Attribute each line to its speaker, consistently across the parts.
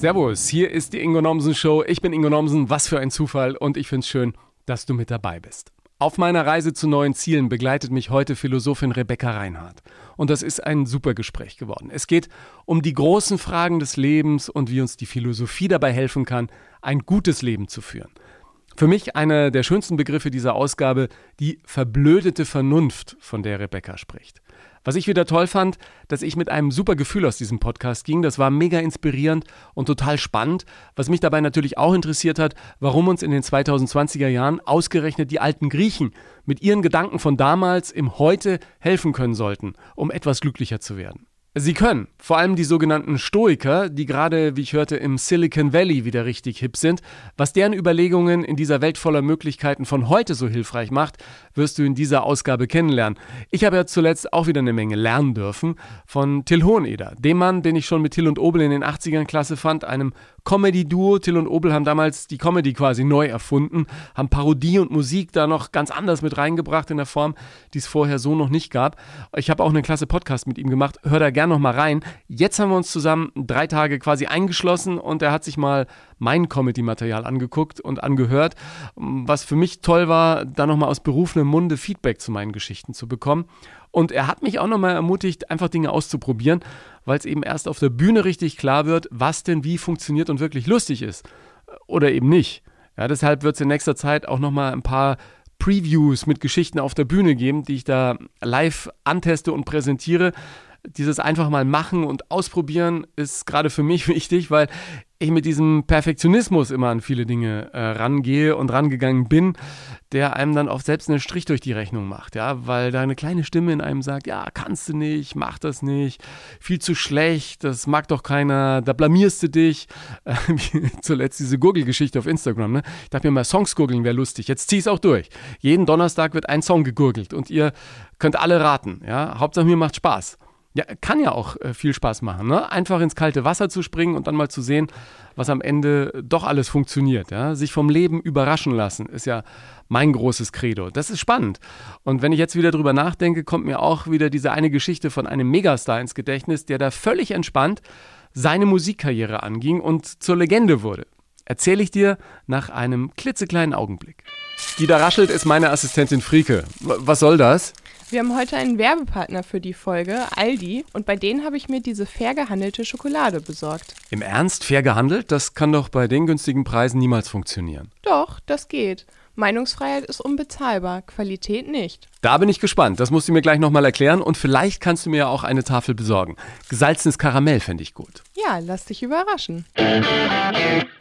Speaker 1: Servus, hier ist die Ingo Nomsen Show. Ich bin Ingo Nomsen, was für ein Zufall und ich finde es schön, dass du mit dabei bist. Auf meiner Reise zu neuen Zielen begleitet mich heute Philosophin Rebecca Reinhardt. Und das ist ein super Gespräch geworden. Es geht um die großen Fragen des Lebens und wie uns die Philosophie dabei helfen kann, ein gutes Leben zu führen. Für mich einer der schönsten Begriffe dieser Ausgabe, die verblödete Vernunft, von der Rebecca spricht. Was ich wieder toll fand, dass ich mit einem super Gefühl aus diesem Podcast ging. Das war mega inspirierend und total spannend. Was mich dabei natürlich auch interessiert hat, warum uns in den 2020er Jahren ausgerechnet die alten Griechen mit ihren Gedanken von damals im Heute helfen können sollten, um etwas glücklicher zu werden. Sie können, vor allem die sogenannten Stoiker, die gerade, wie ich hörte, im Silicon Valley wieder richtig hip sind. Was deren Überlegungen in dieser Welt voller Möglichkeiten von heute so hilfreich macht, wirst du in dieser Ausgabe kennenlernen. Ich habe ja zuletzt auch wieder eine Menge lernen dürfen von Till Hoheneder, dem Mann, den ich schon mit Till und Obel in den 80ern klasse fand, einem Comedy-Duo. Till und Obel haben damals die Comedy quasi neu erfunden, haben Parodie und Musik da noch ganz anders mit reingebracht in der Form, die es vorher so noch nicht gab. Ich habe auch einen klasse Podcast mit ihm gemacht. Hör da gerne noch mal rein. Jetzt haben wir uns zusammen drei Tage quasi eingeschlossen und er hat sich mal mein Comedy-Material angeguckt und angehört. Was für mich toll war, da nochmal aus berufenem Munde Feedback zu meinen Geschichten zu bekommen. Und er hat mich auch nochmal ermutigt, einfach Dinge auszuprobieren, weil es eben erst auf der Bühne richtig klar wird, was denn wie funktioniert und wirklich lustig ist. Oder eben nicht. Ja, deshalb wird es in nächster Zeit auch nochmal ein paar Previews mit Geschichten auf der Bühne geben, die ich da live anteste und präsentiere dieses einfach mal machen und ausprobieren ist gerade für mich wichtig, weil ich mit diesem Perfektionismus immer an viele Dinge äh, rangehe und rangegangen bin, der einem dann oft selbst einen Strich durch die Rechnung macht, ja, weil da eine kleine Stimme in einem sagt, ja, kannst du nicht, mach das nicht, viel zu schlecht, das mag doch keiner, da blamierst du dich. Äh, zuletzt diese Gurgelgeschichte auf Instagram, ne? Ich dachte mir mal, Songs gurgeln wäre lustig, jetzt zieh es auch durch. Jeden Donnerstag wird ein Song gegurgelt und ihr könnt alle raten, ja, Hauptsache mir macht Spaß. Ja, kann ja auch äh, viel Spaß machen, ne? Einfach ins kalte Wasser zu springen und dann mal zu sehen, was am Ende doch alles funktioniert. Ja? Sich vom Leben überraschen lassen, ist ja mein großes Credo. Das ist spannend. Und wenn ich jetzt wieder drüber nachdenke, kommt mir auch wieder diese eine Geschichte von einem Megastar ins Gedächtnis, der da völlig entspannt seine Musikkarriere anging und zur Legende wurde. Erzähle ich dir nach einem klitzekleinen Augenblick. Die da raschelt ist meine Assistentin Frieke. Was soll das?
Speaker 2: Wir haben heute einen Werbepartner für die Folge, Aldi, und bei denen habe ich mir diese fair gehandelte Schokolade besorgt.
Speaker 1: Im Ernst, fair gehandelt? Das kann doch bei den günstigen Preisen niemals funktionieren.
Speaker 2: Doch, das geht. Meinungsfreiheit ist unbezahlbar, Qualität nicht.
Speaker 1: Da bin ich gespannt. Das musst du mir gleich nochmal erklären und vielleicht kannst du mir auch eine Tafel besorgen. Gesalzenes Karamell fände ich gut.
Speaker 2: Ja, lass dich überraschen.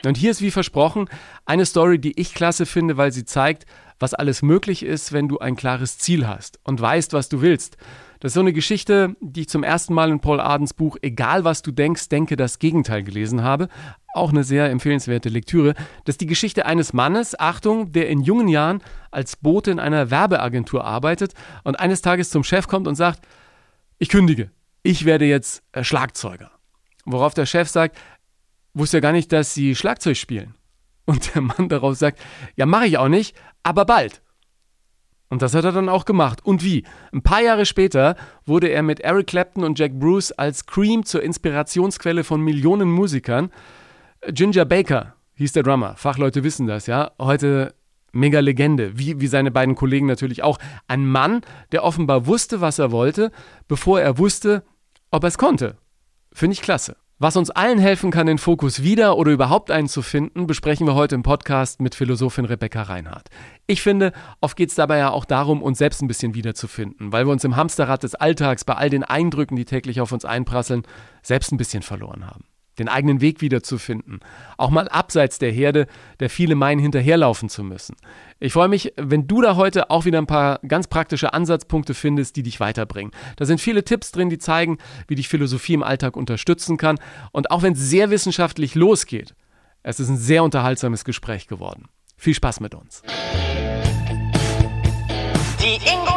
Speaker 1: Und hier ist wie versprochen eine Story, die ich klasse finde, weil sie zeigt, was alles möglich ist, wenn du ein klares Ziel hast und weißt, was du willst. Das ist so eine Geschichte, die ich zum ersten Mal in Paul Adens Buch Egal was du denkst, denke das Gegenteil gelesen habe. Auch eine sehr empfehlenswerte Lektüre. Das ist die Geschichte eines Mannes, Achtung, der in jungen Jahren als Bote in einer Werbeagentur arbeitet und eines Tages zum Chef kommt und sagt, ich kündige, ich werde jetzt äh, Schlagzeuger. Worauf der Chef sagt, wusste ja gar nicht, dass Sie Schlagzeug spielen. Und der Mann darauf sagt, ja, mache ich auch nicht, aber bald. Und das hat er dann auch gemacht. Und wie? Ein paar Jahre später wurde er mit Eric Clapton und Jack Bruce als Cream zur Inspirationsquelle von Millionen Musikern. Ginger Baker hieß der Drummer. Fachleute wissen das, ja. Heute mega Legende, wie, wie seine beiden Kollegen natürlich auch. Ein Mann, der offenbar wusste, was er wollte, bevor er wusste, ob er es konnte. Finde ich klasse. Was uns allen helfen kann, den Fokus wieder oder überhaupt einen zu finden, besprechen wir heute im Podcast mit Philosophin Rebecca Reinhardt. Ich finde, oft geht es dabei ja auch darum, uns selbst ein bisschen wiederzufinden, weil wir uns im Hamsterrad des Alltags bei all den Eindrücken, die täglich auf uns einprasseln, selbst ein bisschen verloren haben den eigenen Weg wiederzufinden. Auch mal abseits der Herde, der viele meinen, hinterherlaufen zu müssen. Ich freue mich, wenn du da heute auch wieder ein paar ganz praktische Ansatzpunkte findest, die dich weiterbringen. Da sind viele Tipps drin, die zeigen, wie dich Philosophie im Alltag unterstützen kann. Und auch wenn es sehr wissenschaftlich losgeht, es ist ein sehr unterhaltsames Gespräch geworden. Viel Spaß mit uns.
Speaker 3: Die Ingo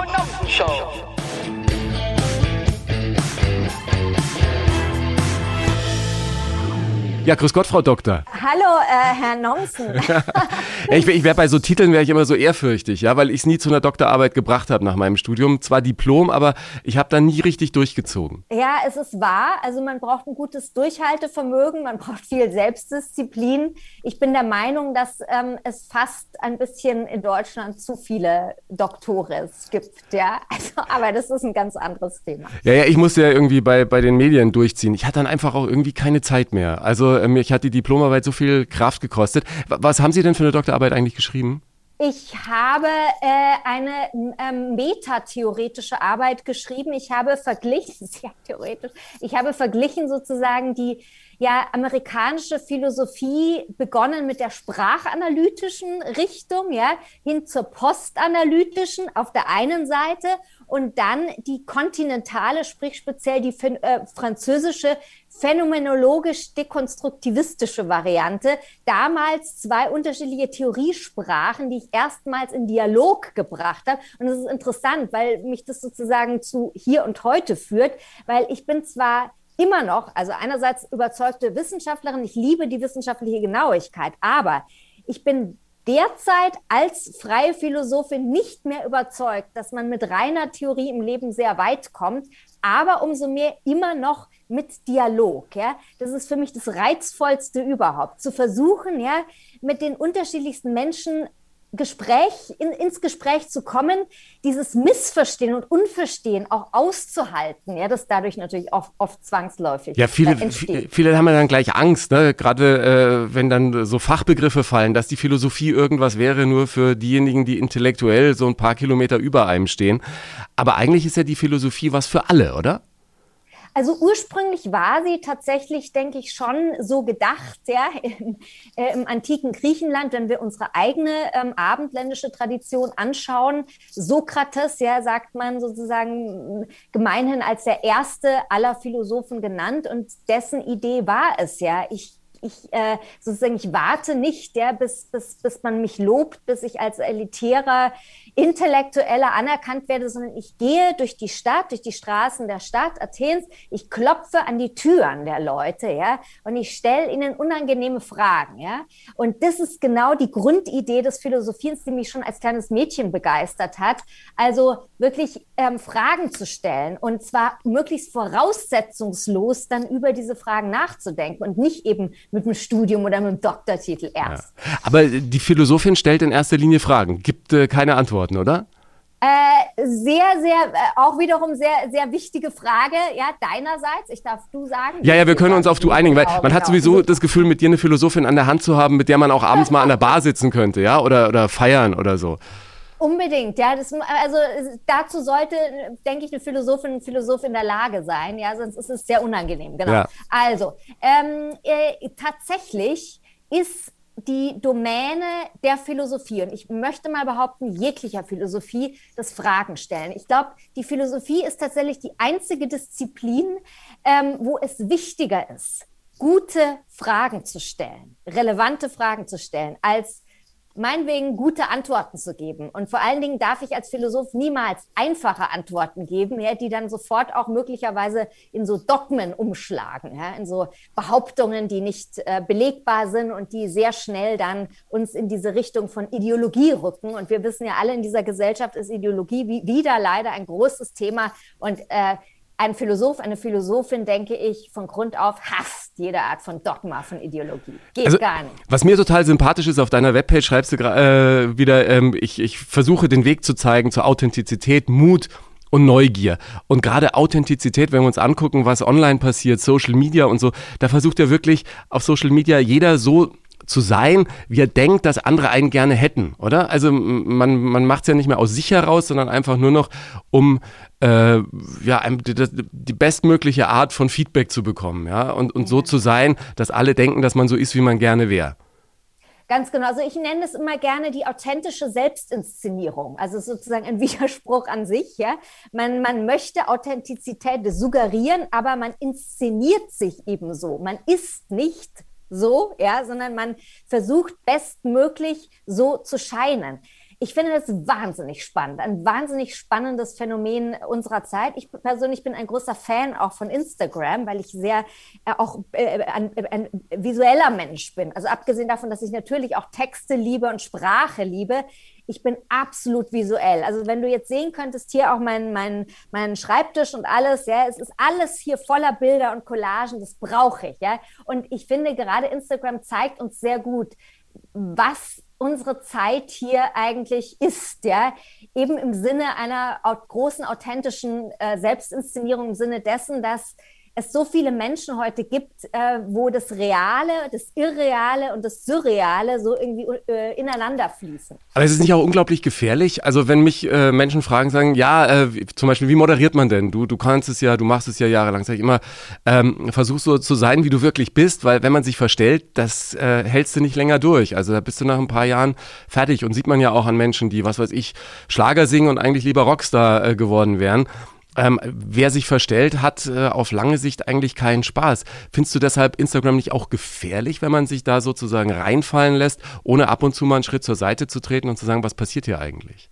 Speaker 1: Ja, grüß Gott, Frau Doktor.
Speaker 4: Hallo, äh, Herr Nomsen.
Speaker 1: ich ich wäre bei so Titeln wäre ich immer so ehrfürchtig, ja, weil ich es nie zu einer Doktorarbeit gebracht habe nach meinem Studium. Zwar Diplom, aber ich habe da nie richtig durchgezogen.
Speaker 4: Ja, es ist wahr. Also man braucht ein gutes Durchhaltevermögen, man braucht viel Selbstdisziplin. Ich bin der Meinung, dass ähm, es fast ein bisschen in Deutschland zu viele Doktores gibt, ja. Also, aber das ist ein ganz anderes Thema.
Speaker 1: Ja, ja, ich musste ja irgendwie bei, bei den Medien durchziehen. Ich hatte dann einfach auch irgendwie keine Zeit mehr. Also also mich hat die Diplomarbeit so viel Kraft gekostet. Was haben Sie denn für eine Doktorarbeit eigentlich geschrieben?
Speaker 4: Ich habe äh, eine ähm, metatheoretische Arbeit geschrieben. Ich habe verglichen, sehr theoretisch, ich habe verglichen sozusagen die ja, amerikanische Philosophie begonnen mit der sprachanalytischen Richtung, ja, hin zur postanalytischen auf der einen Seite und dann die kontinentale, sprich speziell die äh, französische phänomenologisch-dekonstruktivistische Variante. Damals zwei unterschiedliche Theoriesprachen, die ich erstmals in Dialog gebracht habe. Und das ist interessant, weil mich das sozusagen zu hier und heute führt, weil ich bin zwar immer noch, also einerseits überzeugte Wissenschaftlerin, ich liebe die wissenschaftliche Genauigkeit, aber ich bin derzeit als freie Philosophin nicht mehr überzeugt, dass man mit reiner Theorie im Leben sehr weit kommt, aber umso mehr immer noch mit Dialog. Ja? Das ist für mich das Reizvollste überhaupt, zu versuchen, ja, mit den unterschiedlichsten Menschen Gespräch, in, ins Gespräch zu kommen, dieses Missverstehen und Unverstehen auch auszuhalten, ja, das dadurch natürlich oft, oft zwangsläufig
Speaker 1: Ja, viele, viele haben ja dann gleich Angst, ne? gerade äh, wenn dann so Fachbegriffe fallen, dass die Philosophie irgendwas wäre nur für diejenigen, die intellektuell so ein paar Kilometer über einem stehen. Aber eigentlich ist ja die Philosophie was für alle, oder?
Speaker 4: Also ursprünglich war sie tatsächlich, denke ich, schon so gedacht, ja, im, äh, im antiken Griechenland, wenn wir unsere eigene ähm, abendländische Tradition anschauen. Sokrates, ja, sagt man sozusagen gemeinhin als der erste aller Philosophen genannt und dessen Idee war es ja, ich ich äh, sozusagen, ich warte nicht, ja, bis, bis, bis man mich lobt, bis ich als elitärer Intellektueller anerkannt werde, sondern ich gehe durch die Stadt, durch die Straßen der Stadt Athens, ich klopfe an die Türen der Leute, ja, und ich stelle ihnen unangenehme Fragen, ja. Und das ist genau die Grundidee des Philosophierens, die mich schon als kleines Mädchen begeistert hat. Also wirklich ähm, Fragen zu stellen und zwar möglichst voraussetzungslos dann über diese Fragen nachzudenken und nicht eben mit dem Studium oder mit dem Doktortitel erst.
Speaker 1: Ja. Aber die Philosophin stellt in erster Linie Fragen, gibt äh, keine Antworten, oder?
Speaker 4: Äh, sehr, sehr, äh, auch wiederum sehr, sehr wichtige Frage, ja, deinerseits. Ich darf du sagen.
Speaker 1: Ja, ja, wir können uns auf du einigen, weil man hat sowieso das Gefühl, mit dir eine Philosophin an der Hand zu haben, mit der man auch abends mal an der Bar sitzen könnte, ja, oder, oder feiern oder so.
Speaker 4: Unbedingt, ja. Das, also dazu sollte, denke ich, eine Philosophin, ein Philosoph in der Lage sein, ja, sonst ist es sehr unangenehm. Genau. Ja. Also, ähm, äh, tatsächlich ist die Domäne der Philosophie und ich möchte mal behaupten, jeglicher Philosophie, das Fragen stellen. Ich glaube, die Philosophie ist tatsächlich die einzige Disziplin, ähm, wo es wichtiger ist, gute Fragen zu stellen, relevante Fragen zu stellen, als meinetwegen gute Antworten zu geben. Und vor allen Dingen darf ich als Philosoph niemals einfache Antworten geben, ja, die dann sofort auch möglicherweise in so Dogmen umschlagen, ja, in so Behauptungen, die nicht äh, belegbar sind und die sehr schnell dann uns in diese Richtung von Ideologie rücken. Und wir wissen ja alle, in dieser Gesellschaft ist Ideologie wie, wieder leider ein großes Thema. Und äh, ein Philosoph, eine Philosophin, denke ich, von Grund auf hasst jede Art von Dogma, von Ideologie. Geht also, gar nicht.
Speaker 1: Was mir total sympathisch ist, auf deiner Webpage schreibst du äh, wieder, ähm, ich, ich versuche den Weg zu zeigen zur Authentizität, Mut und Neugier. Und gerade Authentizität, wenn wir uns angucken, was online passiert, Social Media und so, da versucht ja wirklich auf Social Media jeder so zu sein, wie er denkt, dass andere einen gerne hätten, oder? Also man, man macht es ja nicht mehr aus sich heraus, sondern einfach nur noch, um äh, ja, die, die, bestmögliche Art von Feedback zu bekommen, ja, und, und so zu sein, dass alle denken, dass man so ist, wie man gerne wäre.
Speaker 4: Ganz genau. Also ich nenne es immer gerne die authentische Selbstinszenierung. Also sozusagen ein Widerspruch an sich. Ja? Man, man möchte Authentizität suggerieren, aber man inszeniert sich ebenso. Man ist nicht so, ja, sondern man versucht bestmöglich so zu scheinen. Ich finde das wahnsinnig spannend, ein wahnsinnig spannendes Phänomen unserer Zeit. Ich persönlich bin ein großer Fan auch von Instagram, weil ich sehr äh, auch äh, ein, ein, visueller Mensch bin. Also abgesehen davon, dass ich natürlich auch Texte liebe und Sprache liebe, ich bin absolut visuell. Also wenn du jetzt sehen könntest, hier auch mein, mein, mein Schreibtisch und alles, ja, es ist alles hier voller Bilder und Collagen, das brauche ich, ja. Und ich finde gerade Instagram zeigt uns sehr gut, was unsere Zeit hier eigentlich ist, ja, eben im Sinne einer großen authentischen äh, Selbstinszenierung, im Sinne dessen, dass es so viele Menschen heute gibt, äh, wo das Reale, das Irreale und das Surreale so irgendwie äh, ineinander fließen.
Speaker 1: Aber es ist nicht auch unglaublich gefährlich? Also wenn mich äh, Menschen fragen, sagen, ja, äh, zum Beispiel, wie moderiert man denn? Du, du kannst es ja, du machst es ja jahrelang, sag ich immer, ähm, versuch so zu sein, wie du wirklich bist, weil wenn man sich verstellt, das äh, hältst du nicht länger durch. Also da bist du nach ein paar Jahren fertig und sieht man ja auch an Menschen, die, was weiß ich, Schlager singen und eigentlich lieber Rockstar äh, geworden wären. Ähm, wer sich verstellt, hat äh, auf lange Sicht eigentlich keinen Spaß. Findest du deshalb Instagram nicht auch gefährlich, wenn man sich da sozusagen reinfallen lässt, ohne ab und zu mal einen Schritt zur Seite zu treten und zu sagen, was passiert hier eigentlich?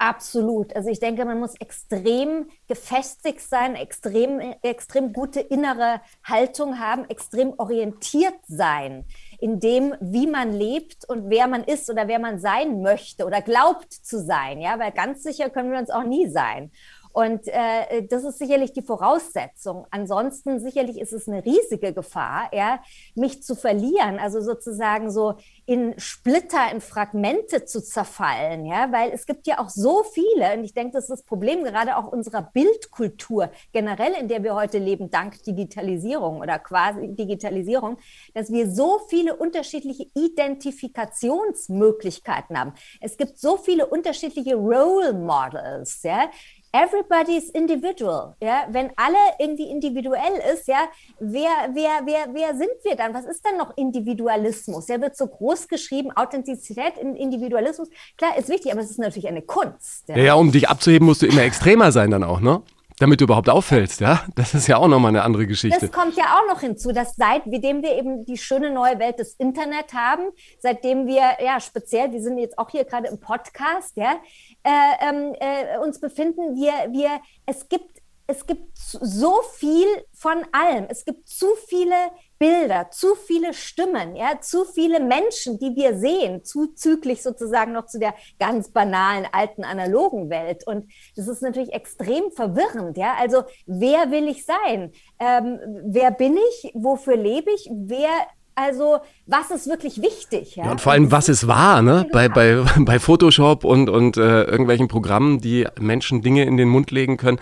Speaker 4: Absolut. Also ich denke, man muss extrem gefestigt sein, extrem, extrem gute innere Haltung haben, extrem orientiert sein in dem, wie man lebt und wer man ist oder wer man sein möchte oder glaubt zu sein. Ja, weil ganz sicher können wir uns auch nie sein. Und äh, das ist sicherlich die Voraussetzung. Ansonsten sicherlich ist es eine riesige Gefahr, ja, mich zu verlieren, also sozusagen so in Splitter, in Fragmente zu zerfallen, ja, weil es gibt ja auch so viele, und ich denke, das ist das Problem gerade auch unserer Bildkultur generell, in der wir heute leben, dank Digitalisierung oder quasi Digitalisierung, dass wir so viele unterschiedliche Identifikationsmöglichkeiten haben. Es gibt so viele unterschiedliche Role Models, ja, everybody is individual. Ja, wenn alle irgendwie individuell ist, ja, wer, wer, wer, wer sind wir dann? Was ist denn noch Individualismus? Der wird so groß geschrieben, Authentizität, Individualismus. Klar, ist wichtig, aber es ist natürlich eine Kunst.
Speaker 1: Ja, ja, ja um dich abzuheben, musst du immer extremer sein dann auch, ne? Damit du überhaupt auffällst, ja? Das ist ja auch nochmal eine andere Geschichte.
Speaker 4: Das kommt ja auch noch hinzu, dass seitdem wir eben die schöne neue Welt des Internet haben, seitdem wir, ja, speziell, wir sind jetzt auch hier gerade im Podcast, ja, äh, ähm, äh, uns befinden, wir, wir, es gibt es gibt so viel von allem. Es gibt zu viele Bilder, zu viele Stimmen, ja, zu viele Menschen, die wir sehen, zuzüglich sozusagen noch zu der ganz banalen alten analogen Welt. Und das ist natürlich extrem verwirrend, ja. Also wer will ich sein? Ähm, wer bin ich? Wofür lebe ich? Wer also, was ist wirklich wichtig?
Speaker 1: Ja, ja und vor allem, was ist wahr, ne? Bei, bei, bei Photoshop und, und äh, irgendwelchen Programmen, die Menschen Dinge in den Mund legen können.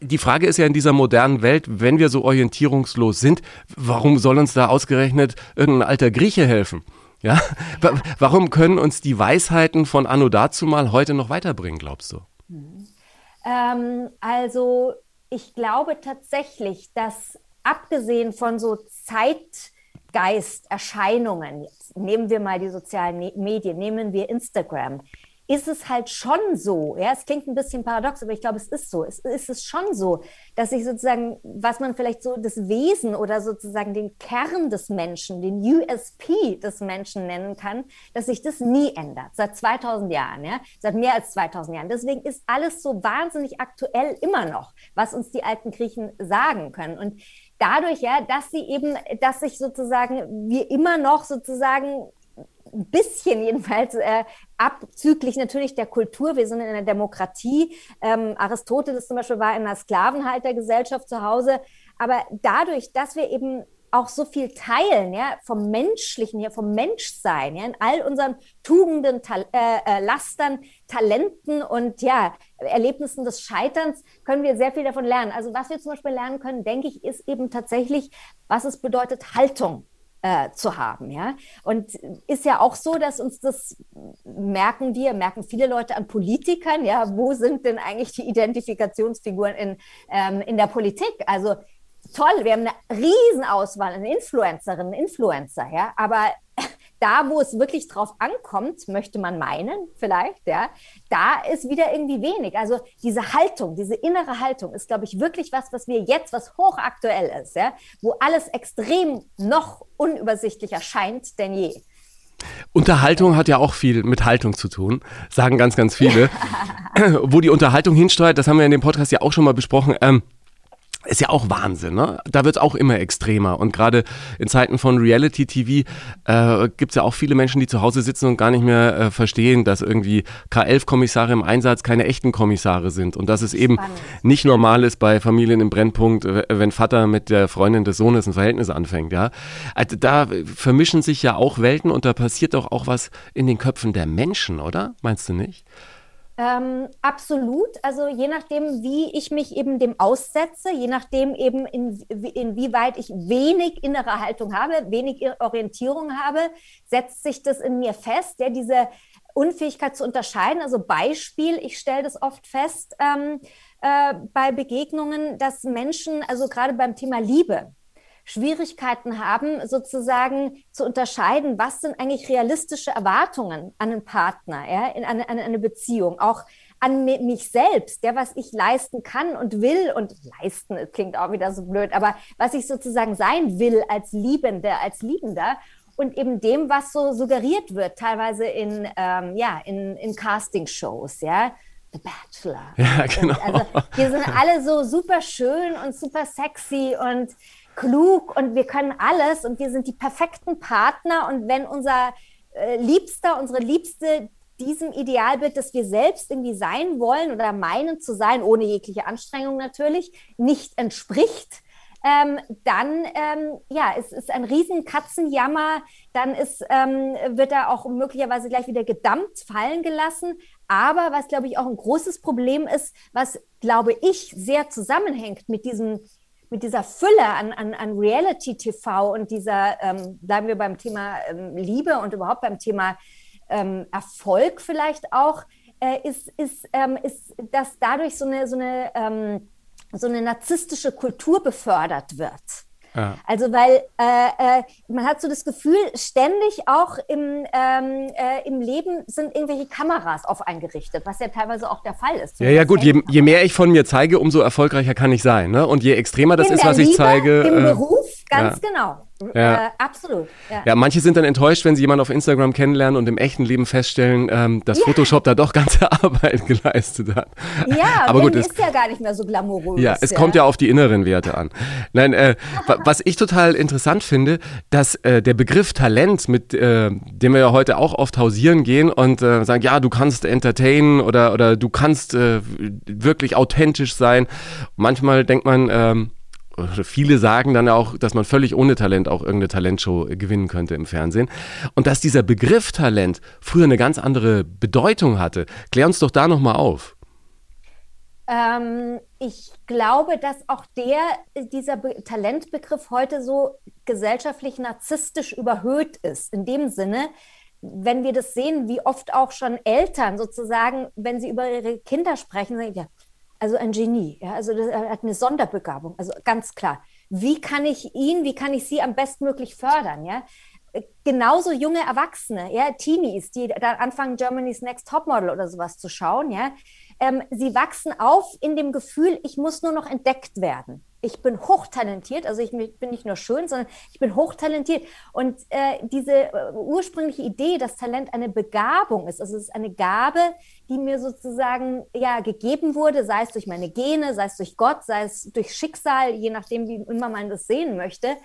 Speaker 1: Die Frage ist ja in dieser modernen Welt, wenn wir so orientierungslos sind, warum soll uns da ausgerechnet irgendein alter Grieche helfen? Ja? Warum können uns die Weisheiten von Anno dazu mal heute noch weiterbringen, glaubst du?
Speaker 4: Ähm, also, ich glaube tatsächlich, dass abgesehen von so Zeit, Geisterscheinungen, nehmen wir mal die sozialen Medien, nehmen wir Instagram, ist es halt schon so, ja, es klingt ein bisschen paradox, aber ich glaube, es ist so, es ist es schon so, dass ich sozusagen, was man vielleicht so das Wesen oder sozusagen den Kern des Menschen, den USP des Menschen nennen kann, dass sich das nie ändert, seit 2000 Jahren, ja, seit mehr als 2000 Jahren. Deswegen ist alles so wahnsinnig aktuell immer noch, was uns die alten Griechen sagen können. Und dadurch, ja, dass sie eben, dass sich sozusagen wir immer noch sozusagen ein bisschen jedenfalls äh, abzüglich natürlich der Kultur. Wir sind in einer Demokratie. Ähm, Aristoteles zum Beispiel war in einer Sklavenhaltergesellschaft zu Hause. Aber dadurch, dass wir eben auch so viel teilen, ja, vom Menschlichen her, vom Menschsein, ja, in all unseren Tugenden, Tal äh, äh, Lastern, Talenten und ja, Erlebnissen des Scheiterns können wir sehr viel davon lernen. Also was wir zum Beispiel lernen können, denke ich, ist eben tatsächlich, was es bedeutet, Haltung äh, zu haben, ja. Und ist ja auch so, dass uns das merken wir, merken viele Leute an Politikern, ja, wo sind denn eigentlich die Identifikationsfiguren in, ähm, in der Politik? Also toll, wir haben eine Riesenauswahl an Influencerinnen, Influencer, ja, aber da, wo es wirklich drauf ankommt, möchte man meinen, vielleicht, ja, da ist wieder irgendwie wenig. Also diese Haltung, diese innere Haltung ist, glaube ich, wirklich was, was wir jetzt, was hochaktuell ist, ja, wo alles extrem noch unübersichtlicher scheint denn je.
Speaker 1: Unterhaltung hat ja auch viel mit Haltung zu tun, sagen ganz, ganz viele. Wo die Unterhaltung hinsteuert, das haben wir in dem Podcast ja auch schon mal besprochen. Ähm, ist ja auch Wahnsinn, ne? Da wird es auch immer extremer. Und gerade in Zeiten von Reality-TV äh, gibt es ja auch viele Menschen, die zu Hause sitzen und gar nicht mehr äh, verstehen, dass irgendwie K11-Kommissare im Einsatz keine echten Kommissare sind. Und dass es eben Spannend. nicht normal ist bei Familien im Brennpunkt, wenn Vater mit der Freundin des Sohnes ein Verhältnis anfängt, ja. Also da vermischen sich ja auch Welten und da passiert doch auch was in den Köpfen der Menschen, oder? Meinst du nicht?
Speaker 4: Ähm, absolut. Also je nachdem, wie ich mich eben dem aussetze, je nachdem eben, in, inwieweit ich wenig innere Haltung habe, wenig Orientierung habe, setzt sich das in mir fest. Ja, diese Unfähigkeit zu unterscheiden. Also Beispiel, ich stelle das oft fest ähm, äh, bei Begegnungen, dass Menschen, also gerade beim Thema Liebe, Schwierigkeiten haben, sozusagen zu unterscheiden, was sind eigentlich realistische Erwartungen an einen Partner, ja, in eine, an eine Beziehung, auch an mich selbst, der was ich leisten kann und will und leisten, klingt auch wieder so blöd, aber was ich sozusagen sein will als Liebende, als Liebender und eben dem, was so suggeriert wird, teilweise in, ähm, ja, in, in Casting-Shows, ja. The Bachelor.
Speaker 1: Ja, genau.
Speaker 4: Und also, wir sind alle so super schön und super sexy und klug und wir können alles und wir sind die perfekten Partner. Und wenn unser äh, Liebster, unsere Liebste diesem Idealbild, das wir selbst irgendwie sein wollen oder meinen zu sein, ohne jegliche Anstrengung natürlich, nicht entspricht, ähm, dann ähm, ja, es ist ein riesen Katzenjammer, dann ist, ähm, wird er auch möglicherweise gleich wieder gedammt fallen gelassen. Aber was, glaube ich, auch ein großes Problem ist, was, glaube ich, sehr zusammenhängt mit diesem mit dieser Fülle an, an, an Reality-TV und dieser, ähm, bleiben wir beim Thema ähm, Liebe und überhaupt beim Thema ähm, Erfolg vielleicht auch, äh, ist, ist, ähm, ist, dass dadurch so eine, so, eine, ähm, so eine narzisstische Kultur befördert wird. Ja. Also weil äh, äh, man hat so das Gefühl, ständig auch im, ähm, äh, im Leben sind irgendwelche Kameras auf eingerichtet, was ja teilweise auch der Fall ist.
Speaker 1: Ja, ja gut, je, je, mehr ich von mir zeige, umso erfolgreicher kann ich sein. Ne? Und je extremer das In ist, was Liebe, ich zeige.
Speaker 4: Im äh, Beruf, ganz ja. genau. Ja. Äh, absolut.
Speaker 1: Ja. ja. manche sind dann enttäuscht, wenn sie jemanden auf Instagram kennenlernen und im echten Leben feststellen, ähm, dass ja. Photoshop da doch ganze Arbeit geleistet hat.
Speaker 4: Ja, aber gut, es ist ja gar nicht mehr so glamourös.
Speaker 1: Ja, es kommt ja auf die inneren Werte an. Nein, äh, was ich total interessant finde, dass äh, der Begriff Talent, mit äh, dem wir ja heute auch oft hausieren gehen und äh, sagen, ja, du kannst entertainen oder, oder du kannst äh, wirklich authentisch sein. Manchmal denkt man, ähm, viele sagen dann auch, dass man völlig ohne Talent auch irgendeine Talentshow gewinnen könnte im Fernsehen. Und dass dieser Begriff Talent früher eine ganz andere Bedeutung hatte. Klär uns doch da nochmal auf.
Speaker 4: Ähm, ich glaube, dass auch der, dieser Be Talentbegriff heute so gesellschaftlich narzisstisch überhöht ist. In dem Sinne, wenn wir das sehen, wie oft auch schon Eltern sozusagen, wenn sie über ihre Kinder sprechen, sagen, ja, also ein Genie, ja, also er hat eine Sonderbegabung, also ganz klar. Wie kann ich ihn, wie kann ich sie am bestmöglich fördern, ja? Genauso junge Erwachsene, ja, Teenies, die dann anfangen, Germany's Next Topmodel oder sowas zu schauen, ja, ähm, sie wachsen auf in dem Gefühl, ich muss nur noch entdeckt werden ich bin hochtalentiert, also ich bin nicht nur schön, sondern ich bin hochtalentiert. Und äh, diese äh, ursprüngliche Idee, dass Talent eine Begabung ist, also es ist eine Gabe, die mir sozusagen ja gegeben wurde, sei es durch meine Gene, sei es durch Gott, sei es durch Schicksal, je nachdem, wie immer man das sehen möchte.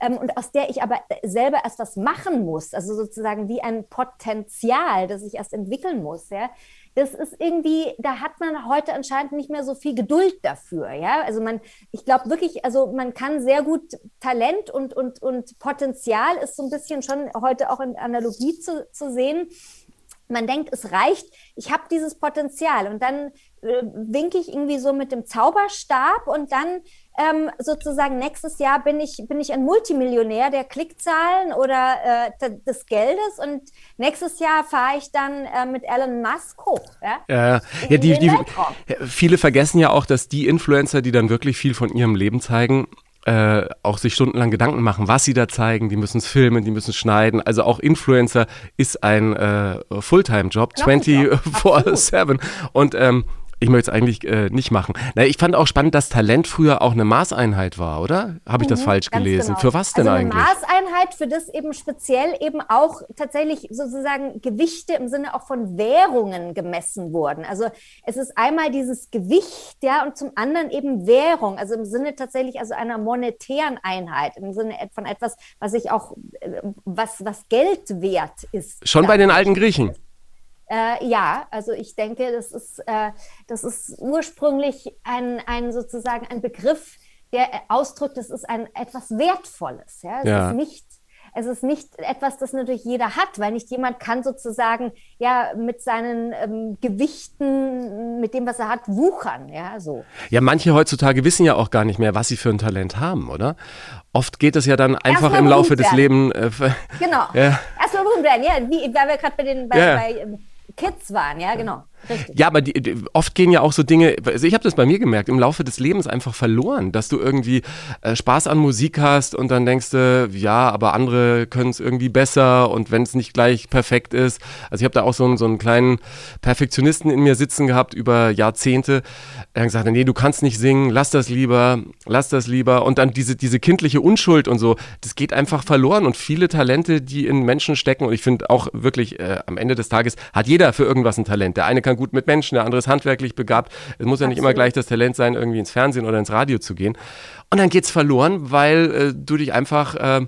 Speaker 4: Ähm, und aus der ich aber selber erst was machen muss, also sozusagen wie ein Potenzial, das ich erst entwickeln muss, ja das ist irgendwie, da hat man heute anscheinend nicht mehr so viel Geduld dafür. Ja, also man, ich glaube wirklich, also man kann sehr gut Talent und, und, und Potenzial ist so ein bisschen schon heute auch in Analogie zu, zu sehen man denkt, es reicht, ich habe dieses Potenzial. Und dann äh, winke ich irgendwie so mit dem Zauberstab und dann ähm, sozusagen nächstes Jahr bin ich, bin ich ein Multimillionär der Klickzahlen oder äh, des Geldes. Und nächstes Jahr fahre ich dann äh, mit Elon Musk hoch. Ja,
Speaker 1: ja, ja. Die, die, viele vergessen ja auch, dass die Influencer, die dann wirklich viel von ihrem Leben zeigen, äh, auch sich stundenlang Gedanken machen, was sie da zeigen. Die müssen es filmen, die müssen es schneiden. Also auch Influencer ist ein äh, Fulltime-Job, 24-7. Und ähm, ich möchte es eigentlich äh, nicht machen. Na, ich fand auch spannend, dass Talent früher auch eine Maßeinheit war, oder? Habe ich das mhm, falsch gelesen? Genau. Für was denn
Speaker 4: also
Speaker 1: eigentlich?
Speaker 4: Eine Maßeinheit, für das eben speziell eben auch tatsächlich sozusagen Gewichte im Sinne auch von Währungen gemessen wurden. Also es ist einmal dieses Gewicht, ja, und zum anderen eben Währung, also im Sinne tatsächlich also einer monetären Einheit, im Sinne von etwas, was ich auch, äh, was, was Geld wert ist.
Speaker 1: Schon bei den alten Griechen.
Speaker 4: Äh, ja, also ich denke, das ist, äh, das ist ursprünglich ein, ein sozusagen ein Begriff, der ausdrückt, es ist ein etwas Wertvolles. Ja? Es ja. ist nicht es ist nicht etwas, das natürlich jeder hat, weil nicht jemand kann sozusagen ja mit seinen ähm, Gewichten, mit dem, was er hat, wuchern. Ja, so.
Speaker 1: Ja, manche heutzutage wissen ja auch gar nicht mehr, was sie für ein Talent haben, oder? Oft geht es ja dann einfach im Laufe des Lebens. Äh,
Speaker 4: genau. Ja. Erstmal berühmt werden, ja, wie, weil wir gerade bei den bei, ja. bei ähm, Kids waren, ja, genau.
Speaker 1: Richtig. Ja, aber die, die, oft gehen ja auch so Dinge, also ich habe das bei mir gemerkt, im Laufe des Lebens einfach verloren, dass du irgendwie äh, Spaß an Musik hast und dann denkst du, ja, aber andere können es irgendwie besser und wenn es nicht gleich perfekt ist. Also ich habe da auch so einen, so einen kleinen Perfektionisten in mir sitzen gehabt über Jahrzehnte. Er hat gesagt, nee, du kannst nicht singen, lass das lieber, lass das lieber. Und dann diese, diese kindliche Unschuld und so, das geht einfach verloren und viele Talente, die in Menschen stecken und ich finde auch wirklich, äh, am Ende des Tages hat jeder für irgendwas ein Talent. Der eine kann kann gut mit Menschen, der andere ist handwerklich begabt. Es muss ja nicht immer gleich das Talent sein, irgendwie ins Fernsehen oder ins Radio zu gehen. Und dann geht es verloren, weil äh, du dich einfach äh,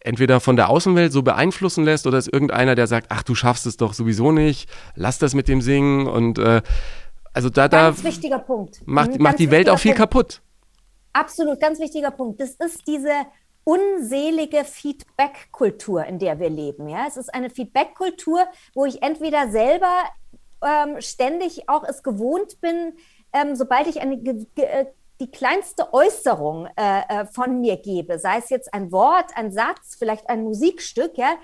Speaker 1: entweder von der Außenwelt so beeinflussen lässt oder ist irgendeiner, der sagt, ach, du schaffst es doch sowieso nicht, lass das mit dem Singen und äh, also da,
Speaker 4: ganz da wichtiger Punkt.
Speaker 1: macht, mhm, macht die Welt auch viel Punkt. kaputt.
Speaker 4: Absolut, ganz wichtiger Punkt. Das ist diese unselige Feedback-Kultur, in der wir leben. Ja? Es ist eine Feedback-Kultur, wo ich entweder selber ähm, ständig auch es gewohnt bin, ähm, sobald ich eine äh, die kleinste Äußerung äh, äh, von mir gebe, sei es jetzt ein Wort, ein Satz, vielleicht ein Musikstück, ja,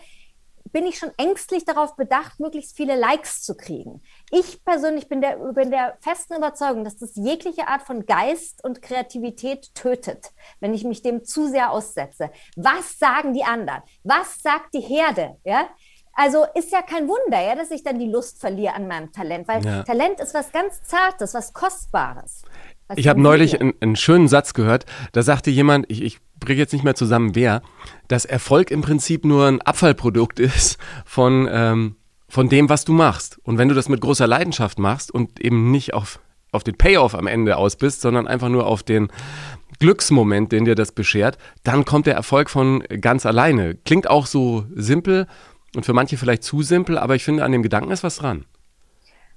Speaker 4: bin ich schon ängstlich darauf bedacht, möglichst viele Likes zu kriegen. Ich persönlich bin der, bin der festen Überzeugung, dass das jegliche Art von Geist und Kreativität tötet, wenn ich mich dem zu sehr aussetze. Was sagen die anderen? Was sagt die Herde? Ja? Also ist ja kein Wunder, ja, dass ich dann die Lust verliere an meinem Talent, weil ja. Talent ist was ganz Zartes, was Kostbares.
Speaker 1: Was ich habe neulich einen, einen, schönen Satz gehört, da sagte jemand, ich, ich bringe jetzt nicht mehr zusammen wer, dass Erfolg im Prinzip nur ein Abfallprodukt ist von, ähm, von dem, was du machst. Und wenn du das mit großer Leidenschaft machst und eben nicht auf, auf den Payoff am Ende aus bist, sondern einfach nur auf den Glücksmoment, den dir das beschert, dann kommt der Erfolg von ganz alleine. Klingt auch so simpel und für manche vielleicht zu simpel, aber ich finde, an dem Gedanken ist was dran.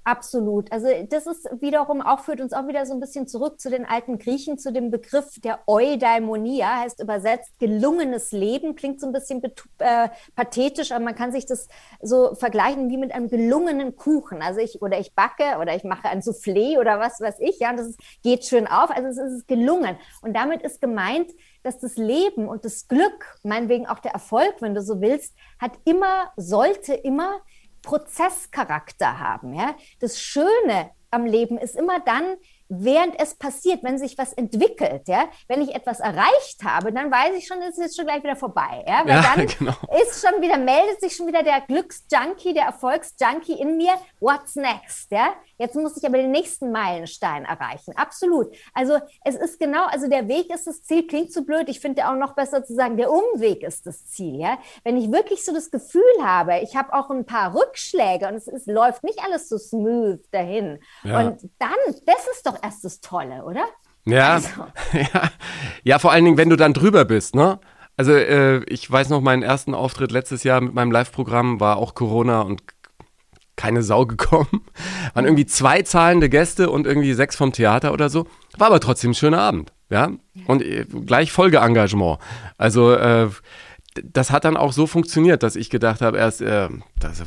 Speaker 4: Absolut. Also das ist wiederum auch, führt uns auch wieder so ein bisschen zurück zu den alten Griechen, zu dem Begriff der Eudaimonia, heißt übersetzt gelungenes Leben, klingt so ein bisschen äh, pathetisch, aber man kann sich das so vergleichen wie mit einem gelungenen Kuchen. Also ich, oder ich backe oder ich mache ein Soufflé oder was weiß ich, ja, und das geht schön auf, also es ist gelungen. Und damit ist gemeint, dass das Leben und das Glück, meinetwegen auch der Erfolg, wenn du so willst, hat immer, sollte immer Prozesscharakter haben. Ja? Das Schöne am Leben ist immer dann, während es passiert, wenn sich was entwickelt, ja, wenn ich etwas erreicht habe, dann weiß ich schon, es ist schon gleich wieder vorbei, ja, weil ja, dann genau. ist schon wieder, meldet sich schon wieder der Glücksjunkie, der Erfolgsjunkie in mir, what's next, ja, jetzt muss ich aber den nächsten Meilenstein erreichen, absolut, also es ist genau, also der Weg ist das Ziel, klingt zu blöd, ich finde auch noch besser zu sagen, der Umweg ist das Ziel, ja, wenn ich wirklich so das Gefühl habe, ich habe auch ein paar Rückschläge und es ist, läuft nicht alles so smooth dahin. Ja. und dann, das ist doch doch erst das Tolle, oder?
Speaker 1: Ja, also. ja. ja, vor allen Dingen, wenn du dann drüber bist, ne? Also äh, ich weiß noch, meinen ersten Auftritt letztes Jahr mit meinem Live-Programm war auch Corona und keine Sau gekommen. Waren irgendwie zwei zahlende Gäste und irgendwie sechs vom Theater oder so. War aber trotzdem ein schöner Abend, ja. Und äh, gleich Folgeengagement. Also äh, das hat dann auch so funktioniert, dass ich gedacht habe, erst, äh, das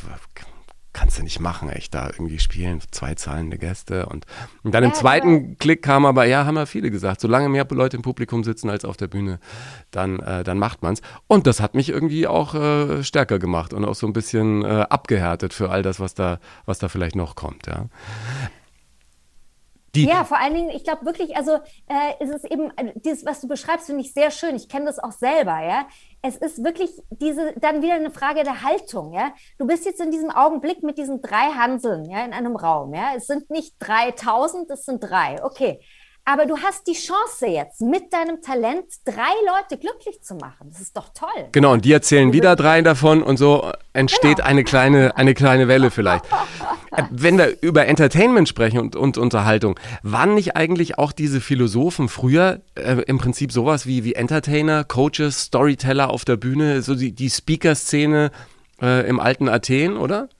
Speaker 1: kannst du nicht machen, echt da irgendwie spielen, zwei zahlende Gäste. Und, und dann ja, im zweiten klar. Klick kam aber, ja, haben ja viele gesagt, solange mehr Leute im Publikum sitzen als auf der Bühne, dann, äh, dann macht man's. Und das hat mich irgendwie auch äh, stärker gemacht und auch so ein bisschen äh, abgehärtet für all das, was da, was da vielleicht noch kommt, ja.
Speaker 4: Die ja, vor allen Dingen, ich glaube wirklich, also äh, ist es eben, äh, dieses, was du beschreibst, finde ich sehr schön. Ich kenne das auch selber, ja. Es ist wirklich diese, dann wieder eine Frage der Haltung, ja. Du bist jetzt in diesem Augenblick mit diesen drei Hanseln, ja, in einem Raum, ja. Es sind nicht 3000, es sind drei. Okay. Aber du hast die Chance jetzt, mit deinem Talent drei Leute glücklich zu machen. Das ist doch toll.
Speaker 1: Genau, und die erzählen wieder drei davon und so entsteht genau. eine, kleine, eine kleine Welle vielleicht. Äh, wenn wir über Entertainment sprechen und, und Unterhaltung, waren nicht eigentlich auch diese Philosophen früher äh, im Prinzip sowas wie, wie Entertainer, Coaches, Storyteller auf der Bühne, so die, die Speaker-Szene äh, im alten Athen, oder?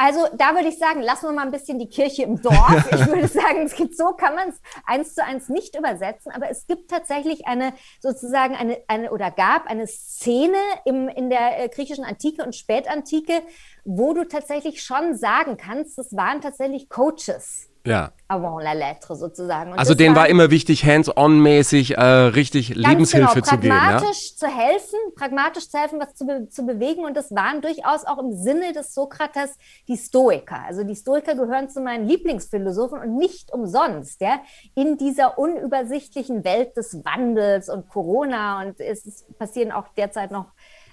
Speaker 4: Also da würde ich sagen, lassen wir mal ein bisschen die Kirche im Dorf. Ich würde sagen, es gibt so kann man es eins zu eins nicht übersetzen, aber es gibt tatsächlich eine sozusagen eine, eine oder gab eine Szene im, in der äh, griechischen Antike und Spätantike, wo du tatsächlich schon sagen kannst, es waren tatsächlich Coaches
Speaker 1: ja.
Speaker 4: avant la lettre sozusagen.
Speaker 1: Und also denen war, immer wichtig, hands-on-mäßig äh, richtig Lebenshilfe
Speaker 4: genau,
Speaker 1: zu geben.
Speaker 4: Pragmatisch ja? zu helfen, pragmatisch zu helfen, was zu, be zu bewegen. Und das waren durchaus auch im Sinne des Sokrates die Stoiker. Also die Stoiker gehören zu meinen Lieblingsphilosophen und nicht umsonst, ja, in dieser unübersichtlichen Welt des Wandels und Corona. Und es passieren auch derzeit noch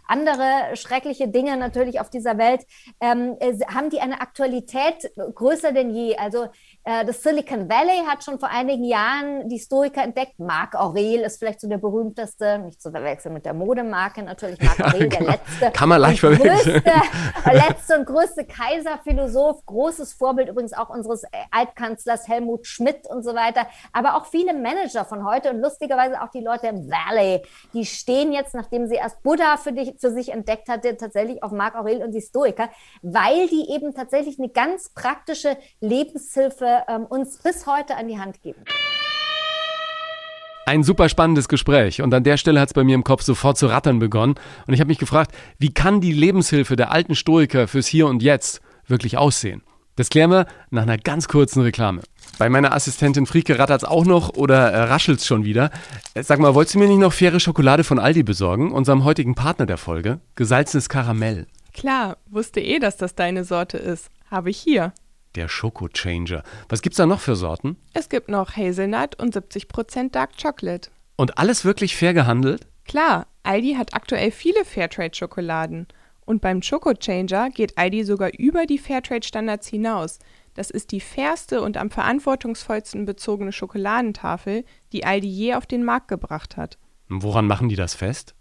Speaker 4: andere schreckliche Dinge natürlich auf dieser Welt, ähm, haben die eine Aktualität größer denn je. Also das Silicon Valley hat schon vor einigen Jahren die Stoiker entdeckt. Marc Aurel ist vielleicht so der berühmteste, nicht zu verwechseln mit der Modemarke natürlich, Marc Aurel, der letzte.
Speaker 1: Kann man leicht verwechseln.
Speaker 4: letzte und größte Kaiserphilosoph, großes Vorbild übrigens auch unseres Altkanzlers Helmut Schmidt und so weiter. Aber auch viele Manager von heute und lustigerweise auch die Leute im Valley, die stehen jetzt, nachdem sie erst Buddha für dich für sich entdeckt hatte, tatsächlich auf Marc Aurel und die Stoiker, weil die eben tatsächlich eine ganz praktische Lebenshilfe ähm, uns bis heute an die Hand geben.
Speaker 1: Ein super spannendes Gespräch und an der Stelle hat es bei mir im Kopf sofort zu rattern begonnen und ich habe mich gefragt, wie kann die Lebenshilfe der alten Stoiker fürs Hier und Jetzt wirklich aussehen? Das klären wir nach einer ganz kurzen Reklame. Bei meiner Assistentin Frieke rattert's auch noch oder äh, raschelt's schon wieder. Äh, sag mal, wolltest du mir nicht noch faire Schokolade von Aldi besorgen, unserem heutigen Partner der Folge? Gesalzenes Karamell.
Speaker 2: Klar, wusste eh, dass das deine Sorte ist. Habe ich hier.
Speaker 1: Der Schoko-Changer. Was gibt's da noch für Sorten?
Speaker 2: Es gibt noch Hazelnut und 70% Dark Chocolate.
Speaker 1: Und alles wirklich fair gehandelt?
Speaker 2: Klar, Aldi hat aktuell viele Fairtrade-Schokoladen. Und beim Choco Changer geht Aldi sogar über die Fairtrade-Standards hinaus. Das ist die fairste und am verantwortungsvollsten bezogene Schokoladentafel, die Aldi je auf den Markt gebracht hat.
Speaker 1: Woran machen die das fest?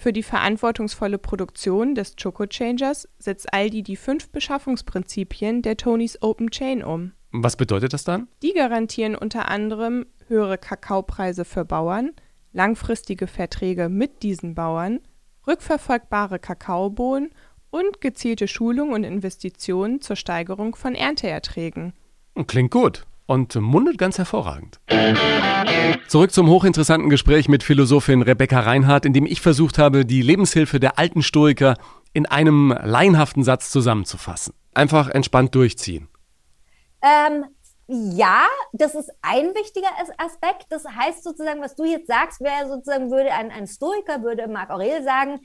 Speaker 2: Für die verantwortungsvolle Produktion des Choco Changers setzt Aldi die fünf Beschaffungsprinzipien der Tonys Open Chain um.
Speaker 1: Was bedeutet das dann?
Speaker 2: Die garantieren unter anderem höhere Kakaopreise für Bauern, langfristige Verträge mit diesen Bauern, rückverfolgbare Kakaobohnen und gezielte Schulung und Investitionen zur Steigerung von Ernteerträgen.
Speaker 1: Klingt gut und mundet ganz hervorragend. Zurück zum hochinteressanten Gespräch mit Philosophin Rebecca Reinhardt, in dem ich versucht habe, die Lebenshilfe der alten Stoiker in einem laienhaften Satz zusammenzufassen. Einfach entspannt durchziehen.
Speaker 4: Ähm, ja, das ist ein wichtiger Aspekt. Das heißt sozusagen, was du jetzt sagst, wäre sozusagen, würde ein, ein Stoiker, würde Marc Aurel sagen,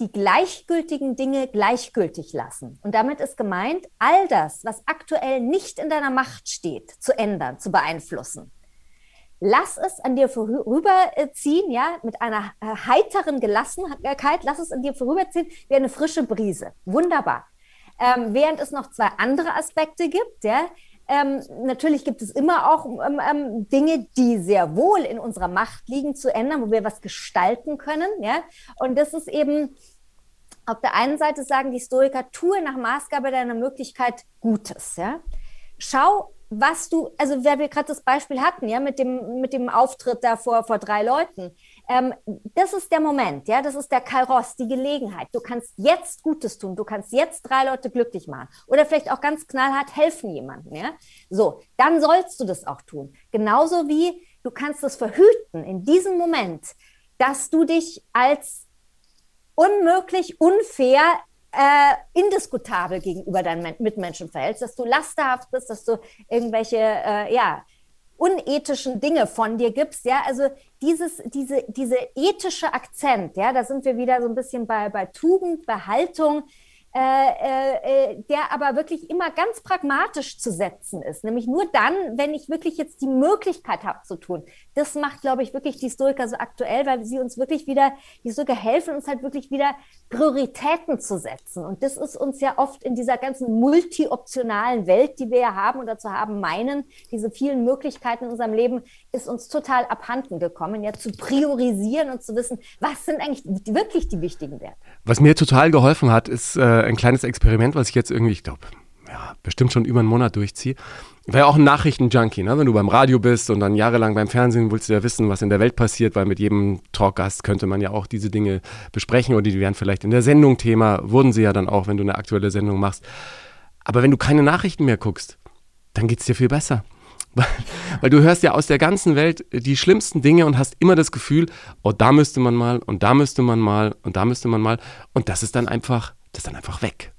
Speaker 4: die gleichgültigen Dinge gleichgültig lassen. Und damit ist gemeint, all das, was aktuell nicht in deiner Macht steht, zu ändern, zu beeinflussen. Lass es an dir vorüberziehen, ja, mit einer heiteren Gelassenheit, lass es an dir vorüberziehen wie eine frische Brise. Wunderbar. Ähm, während es noch zwei andere Aspekte gibt, ja, ähm, natürlich gibt es immer auch ähm, ähm, Dinge, die sehr wohl in unserer Macht liegen zu ändern, wo wir was gestalten können. Ja? Und das ist eben auf der einen Seite sagen die Stoiker, tue nach Maßgabe deiner Möglichkeit Gutes. Ja? Schau, was du, also wer wir gerade das Beispiel hatten, ja, mit dem, mit dem Auftritt da vor, vor drei Leuten. Ähm, das ist der Moment, ja, das ist der Kairos, die Gelegenheit. Du kannst jetzt Gutes tun, du kannst jetzt drei Leute glücklich machen oder vielleicht auch ganz knallhart helfen jemandem, ja. So, dann sollst du das auch tun. Genauso wie du kannst es verhüten in diesem Moment, dass du dich als unmöglich, unfair, äh, indiskutabel gegenüber deinen Mitmenschen verhältst, dass du lasterhaft bist, dass du irgendwelche, äh, ja, unethischen Dinge von dir gibst, ja, also dieses, diese, diese ethische Akzent, ja, da sind wir wieder so ein bisschen bei, bei Tugend, bei Haltung, äh, äh, der aber wirklich immer ganz pragmatisch zu setzen ist. Nämlich nur dann, wenn ich wirklich jetzt die Möglichkeit habe zu tun. Das macht, glaube ich, wirklich die Historiker so aktuell, weil sie uns wirklich wieder, die Historiker helfen uns halt wirklich wieder Prioritäten zu setzen. Und das ist uns ja oft in dieser ganzen multi-optionalen Welt, die wir ja haben oder zu haben meinen, diese vielen Möglichkeiten in unserem Leben, ist uns total abhanden gekommen, ja, zu priorisieren und zu wissen, was sind eigentlich wirklich die wichtigen Werte.
Speaker 1: Was mir total geholfen hat, ist äh, ein kleines Experiment, was ich jetzt irgendwie, ich glaube, ja, bestimmt schon über einen Monat durchziehe. Ich war ja auch ein Nachrichtenjunkie, ne? wenn du beim Radio bist und dann jahrelang beim Fernsehen willst du ja wissen, was in der Welt passiert, weil mit jedem Talkgast könnte man ja auch diese Dinge besprechen oder die wären vielleicht in der Sendung Thema, wurden sie ja dann auch, wenn du eine aktuelle Sendung machst. Aber wenn du keine Nachrichten mehr guckst, dann geht es dir viel besser. Weil, weil du hörst ja aus der ganzen Welt die schlimmsten Dinge und hast immer das Gefühl, oh, da müsste man mal und da müsste man mal und da müsste man mal. Und das ist dann einfach, das ist dann einfach weg.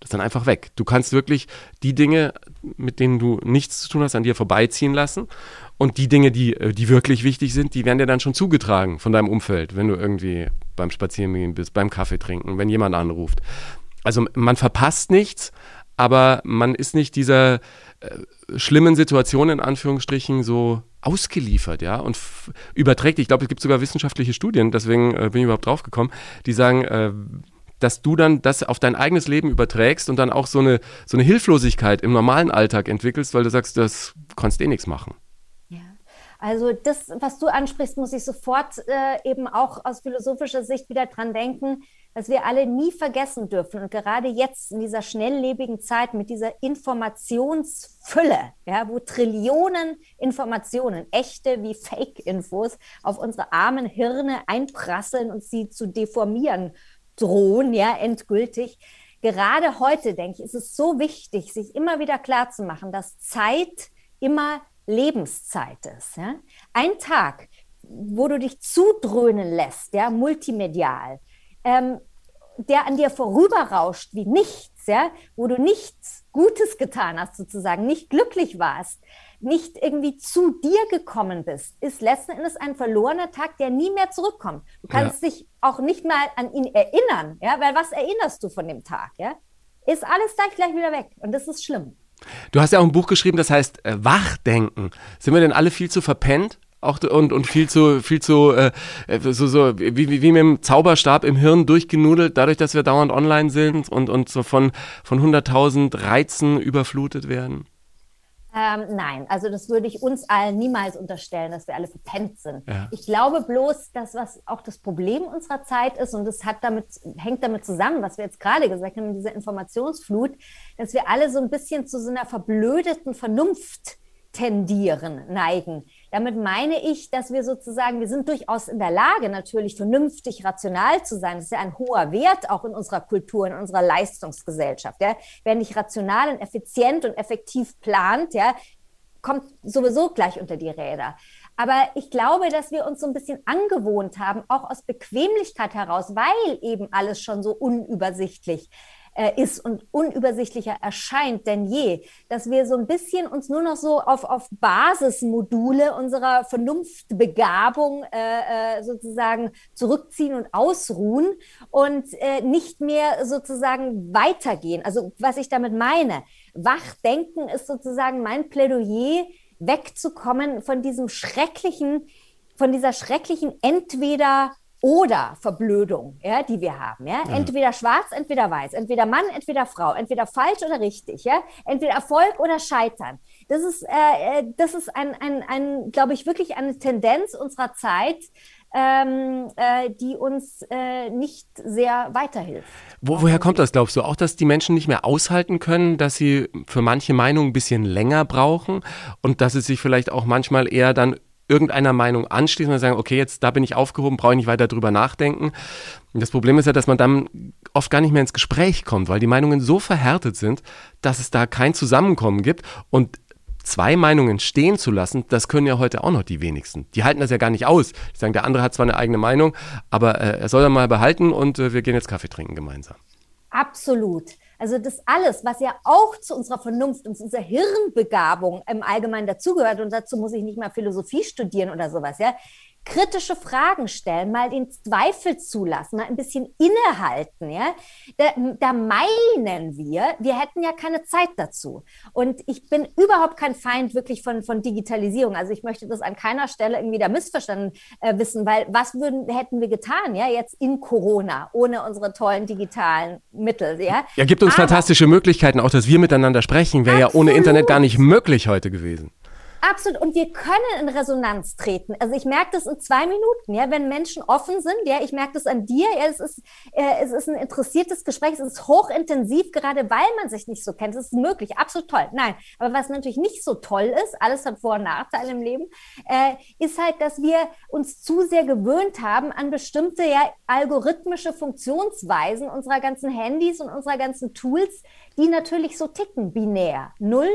Speaker 1: Das ist dann einfach weg. Du kannst wirklich die Dinge, mit denen du nichts zu tun hast, an dir vorbeiziehen lassen. Und die Dinge, die, äh, die wirklich wichtig sind, die werden dir dann schon zugetragen von deinem Umfeld, wenn du irgendwie beim Spazierengehen bist, beim Kaffee trinken, wenn jemand anruft. Also man verpasst nichts, aber man ist nicht dieser äh, schlimmen Situation in Anführungsstrichen so ausgeliefert, ja, und überträgt. Ich glaube, es gibt sogar wissenschaftliche Studien, deswegen äh, bin ich überhaupt drauf gekommen, die sagen, äh, dass du dann das auf dein eigenes Leben überträgst und dann auch so eine, so eine Hilflosigkeit im normalen Alltag entwickelst, weil du sagst, das kannst eh nichts machen.
Speaker 4: Also das, was du ansprichst, muss ich sofort äh, eben auch aus philosophischer Sicht wieder dran denken, dass wir alle nie vergessen dürfen. Und gerade jetzt in dieser schnelllebigen Zeit mit dieser Informationsfülle, ja, wo Trillionen Informationen, echte wie Fake-Infos, auf unsere armen Hirne einprasseln und sie zu deformieren drohen, ja, endgültig. Gerade heute, denke ich, ist es so wichtig, sich immer wieder klarzumachen, dass Zeit immer Lebenszeit ist. Ja? Ein Tag, wo du dich zudröhnen lässt, ja, multimedial, ähm, der an dir vorüberrauscht wie nichts, ja, wo du nichts Gutes getan hast, sozusagen, nicht glücklich warst, nicht irgendwie zu dir gekommen bist, ist letzten Endes ein verlorener Tag, der nie mehr zurückkommt. Du kannst ja. dich auch nicht mal an ihn erinnern, ja, weil was erinnerst du von dem Tag, ja? Ist alles gleich, gleich wieder weg und das ist schlimm.
Speaker 1: Du hast ja auch ein Buch geschrieben, das heißt äh, Wachdenken. Sind wir denn alle viel zu verpennt? Auch und, und viel zu, viel zu, äh, so, so wie, wie, wie mit dem Zauberstab im Hirn durchgenudelt, dadurch, dass wir dauernd online sind und, und so von, von 100.000 Reizen überflutet werden?
Speaker 4: Ähm, nein, also das würde ich uns allen niemals unterstellen, dass wir alle verpennt sind. Ja. Ich glaube bloß, dass was auch das Problem unserer Zeit ist, und das hat damit, hängt damit zusammen, was wir jetzt gerade gesagt haben, diese Informationsflut, dass wir alle so ein bisschen zu so einer verblödeten Vernunft tendieren, neigen. Damit meine ich, dass wir sozusagen, wir sind durchaus in der Lage, natürlich vernünftig, rational zu sein. Das ist ja ein hoher Wert auch in unserer Kultur, in unserer Leistungsgesellschaft. Ja. Wer nicht rational und effizient und effektiv plant, ja, kommt sowieso gleich unter die Räder. Aber ich glaube, dass wir uns so ein bisschen angewohnt haben, auch aus Bequemlichkeit heraus, weil eben alles schon so unübersichtlich äh, ist und unübersichtlicher erscheint denn je, dass wir so ein bisschen uns nur noch so auf, auf Basismodule unserer Vernunftbegabung äh, äh, sozusagen zurückziehen und ausruhen und äh, nicht mehr sozusagen weitergehen. Also was ich damit meine, Wachdenken ist sozusagen mein Plädoyer, wegzukommen von diesem schrecklichen, von dieser schrecklichen entweder oder Verblödung, ja, die wir haben. Ja? ja? Entweder schwarz, entweder weiß, entweder Mann, entweder Frau, entweder falsch oder richtig, ja? entweder Erfolg oder Scheitern. Das ist, äh, äh das ist ein, ein, ein glaube ich, wirklich eine Tendenz unserer Zeit, ähm, äh, die uns äh, nicht sehr weiterhilft.
Speaker 1: Wo, woher kommt das, glaubst du? Auch, dass die Menschen nicht mehr aushalten können, dass sie für manche Meinungen ein bisschen länger brauchen und dass es sich vielleicht auch manchmal eher dann irgendeiner Meinung anschließen und sagen, okay, jetzt da bin ich aufgehoben, brauche ich nicht weiter drüber nachdenken. Das Problem ist ja, dass man dann oft gar nicht mehr ins Gespräch kommt, weil die Meinungen so verhärtet sind, dass es da kein Zusammenkommen gibt. Und zwei Meinungen stehen zu lassen, das können ja heute auch noch die wenigsten. Die halten das ja gar nicht aus. Die sagen, der andere hat zwar eine eigene Meinung, aber äh, er soll er mal behalten und äh, wir gehen jetzt Kaffee trinken gemeinsam.
Speaker 4: Absolut. Also das alles, was ja auch zu unserer Vernunft und zu unserer Hirnbegabung im Allgemeinen dazugehört, und dazu muss ich nicht mal Philosophie studieren oder sowas, ja, kritische Fragen stellen, mal den Zweifel zulassen, mal ein bisschen innehalten, ja, da, da meinen wir, wir hätten ja keine Zeit dazu. Und ich bin überhaupt kein Feind wirklich von, von Digitalisierung. Also ich möchte das an keiner Stelle irgendwie da missverstanden äh, wissen, weil was würden, hätten wir getan, ja, jetzt in Corona, ohne unsere tollen digitalen Mittel, ja?
Speaker 1: Ja, gibt uns Aber, fantastische Möglichkeiten, auch dass wir miteinander sprechen, wäre ja ohne Internet gar nicht möglich heute gewesen.
Speaker 4: Absolut. Und wir können in Resonanz treten. Also ich merke das in zwei Minuten, ja, wenn Menschen offen sind, ja, ich merke das an dir, ja, es ist, äh, es ist ein interessiertes Gespräch, es ist hochintensiv, gerade weil man sich nicht so kennt. Es ist möglich, absolut toll. Nein, aber was natürlich nicht so toll ist, alles hat Vor- und Nachteile im Leben, äh, ist halt, dass wir uns zu sehr gewöhnt haben an bestimmte ja, algorithmische Funktionsweisen unserer ganzen Handys und unserer ganzen Tools, die natürlich so ticken, binär. Null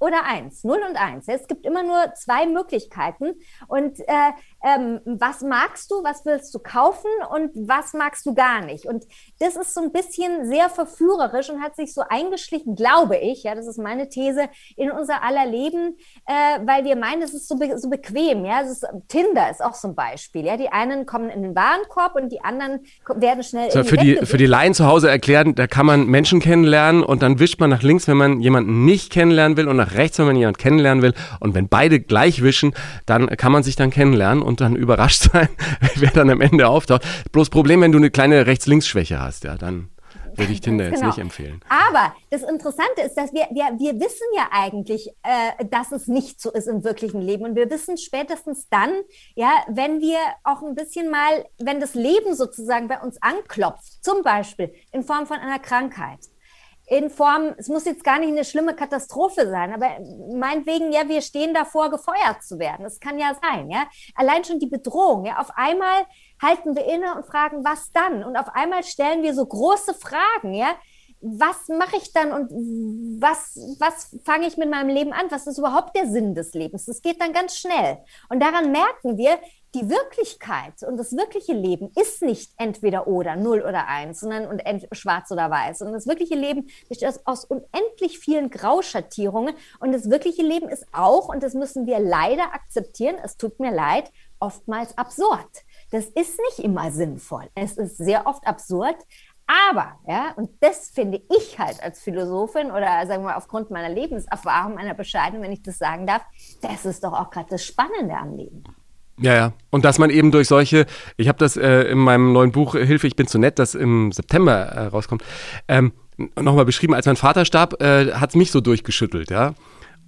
Speaker 4: oder eins, null und eins. Es gibt immer nur zwei Möglichkeiten. Und äh, ähm, was magst du, was willst du kaufen und was magst du gar nicht? Und das ist so ein bisschen sehr verführerisch und hat sich so eingeschlichen, glaube ich, ja, das ist meine These, in unser aller Leben, äh, weil wir meinen, es ist so, be so bequem, ja, ist, Tinder ist auch so ein Beispiel, ja, die einen kommen in den Warenkorb und die anderen werden schnell
Speaker 1: so, für die für die Laien zu Hause erklären, da kann man Menschen kennenlernen und dann wischt man nach links, wenn man jemanden nicht kennenlernen will und nach rechts, wenn man jemanden kennenlernen will und wenn beide gleich wischen, dann kann man sich dann kennenlernen und dann überrascht sein, wer dann am Ende auftaucht. Bloß Problem, wenn du eine kleine Rechts-Links-Schwäche hast, ja, dann würde ich Tinder jetzt genau. nicht empfehlen.
Speaker 4: Aber das Interessante ist, dass wir, wir, wir wissen ja eigentlich, äh, dass es nicht so ist im wirklichen Leben. Und wir wissen spätestens dann, ja, wenn wir auch ein bisschen mal, wenn das Leben sozusagen bei uns anklopft, zum Beispiel in Form von einer Krankheit, in Form, es muss jetzt gar nicht eine schlimme Katastrophe sein, aber meinetwegen, ja, wir stehen davor, gefeuert zu werden. Das kann ja sein, ja. Allein schon die Bedrohung, ja. Auf einmal halten wir inne und fragen, was dann? Und auf einmal stellen wir so große Fragen, ja. Was mache ich dann und was, was fange ich mit meinem Leben an? Was ist überhaupt der Sinn des Lebens? Das geht dann ganz schnell. Und daran merken wir, die Wirklichkeit und das wirkliche Leben ist nicht entweder oder, null oder eins, sondern und schwarz oder weiß. Und das wirkliche Leben besteht aus unendlich vielen Grauschattierungen. Und das wirkliche Leben ist auch, und das müssen wir leider akzeptieren, es tut mir leid, oftmals absurd. Das ist nicht immer sinnvoll. Es ist sehr oft absurd, aber, ja, und das finde ich halt als Philosophin oder sagen wir aufgrund meiner Lebenserfahrung, meiner Bescheidung, wenn ich das sagen darf, das ist doch auch gerade das Spannende am Leben.
Speaker 1: Ja, ja. Und dass man eben durch solche, ich habe das äh, in meinem neuen Buch Hilfe, ich bin zu nett, das im September äh, rauskommt, ähm, nochmal beschrieben, als mein Vater starb, äh, hat es mich so durchgeschüttelt, ja.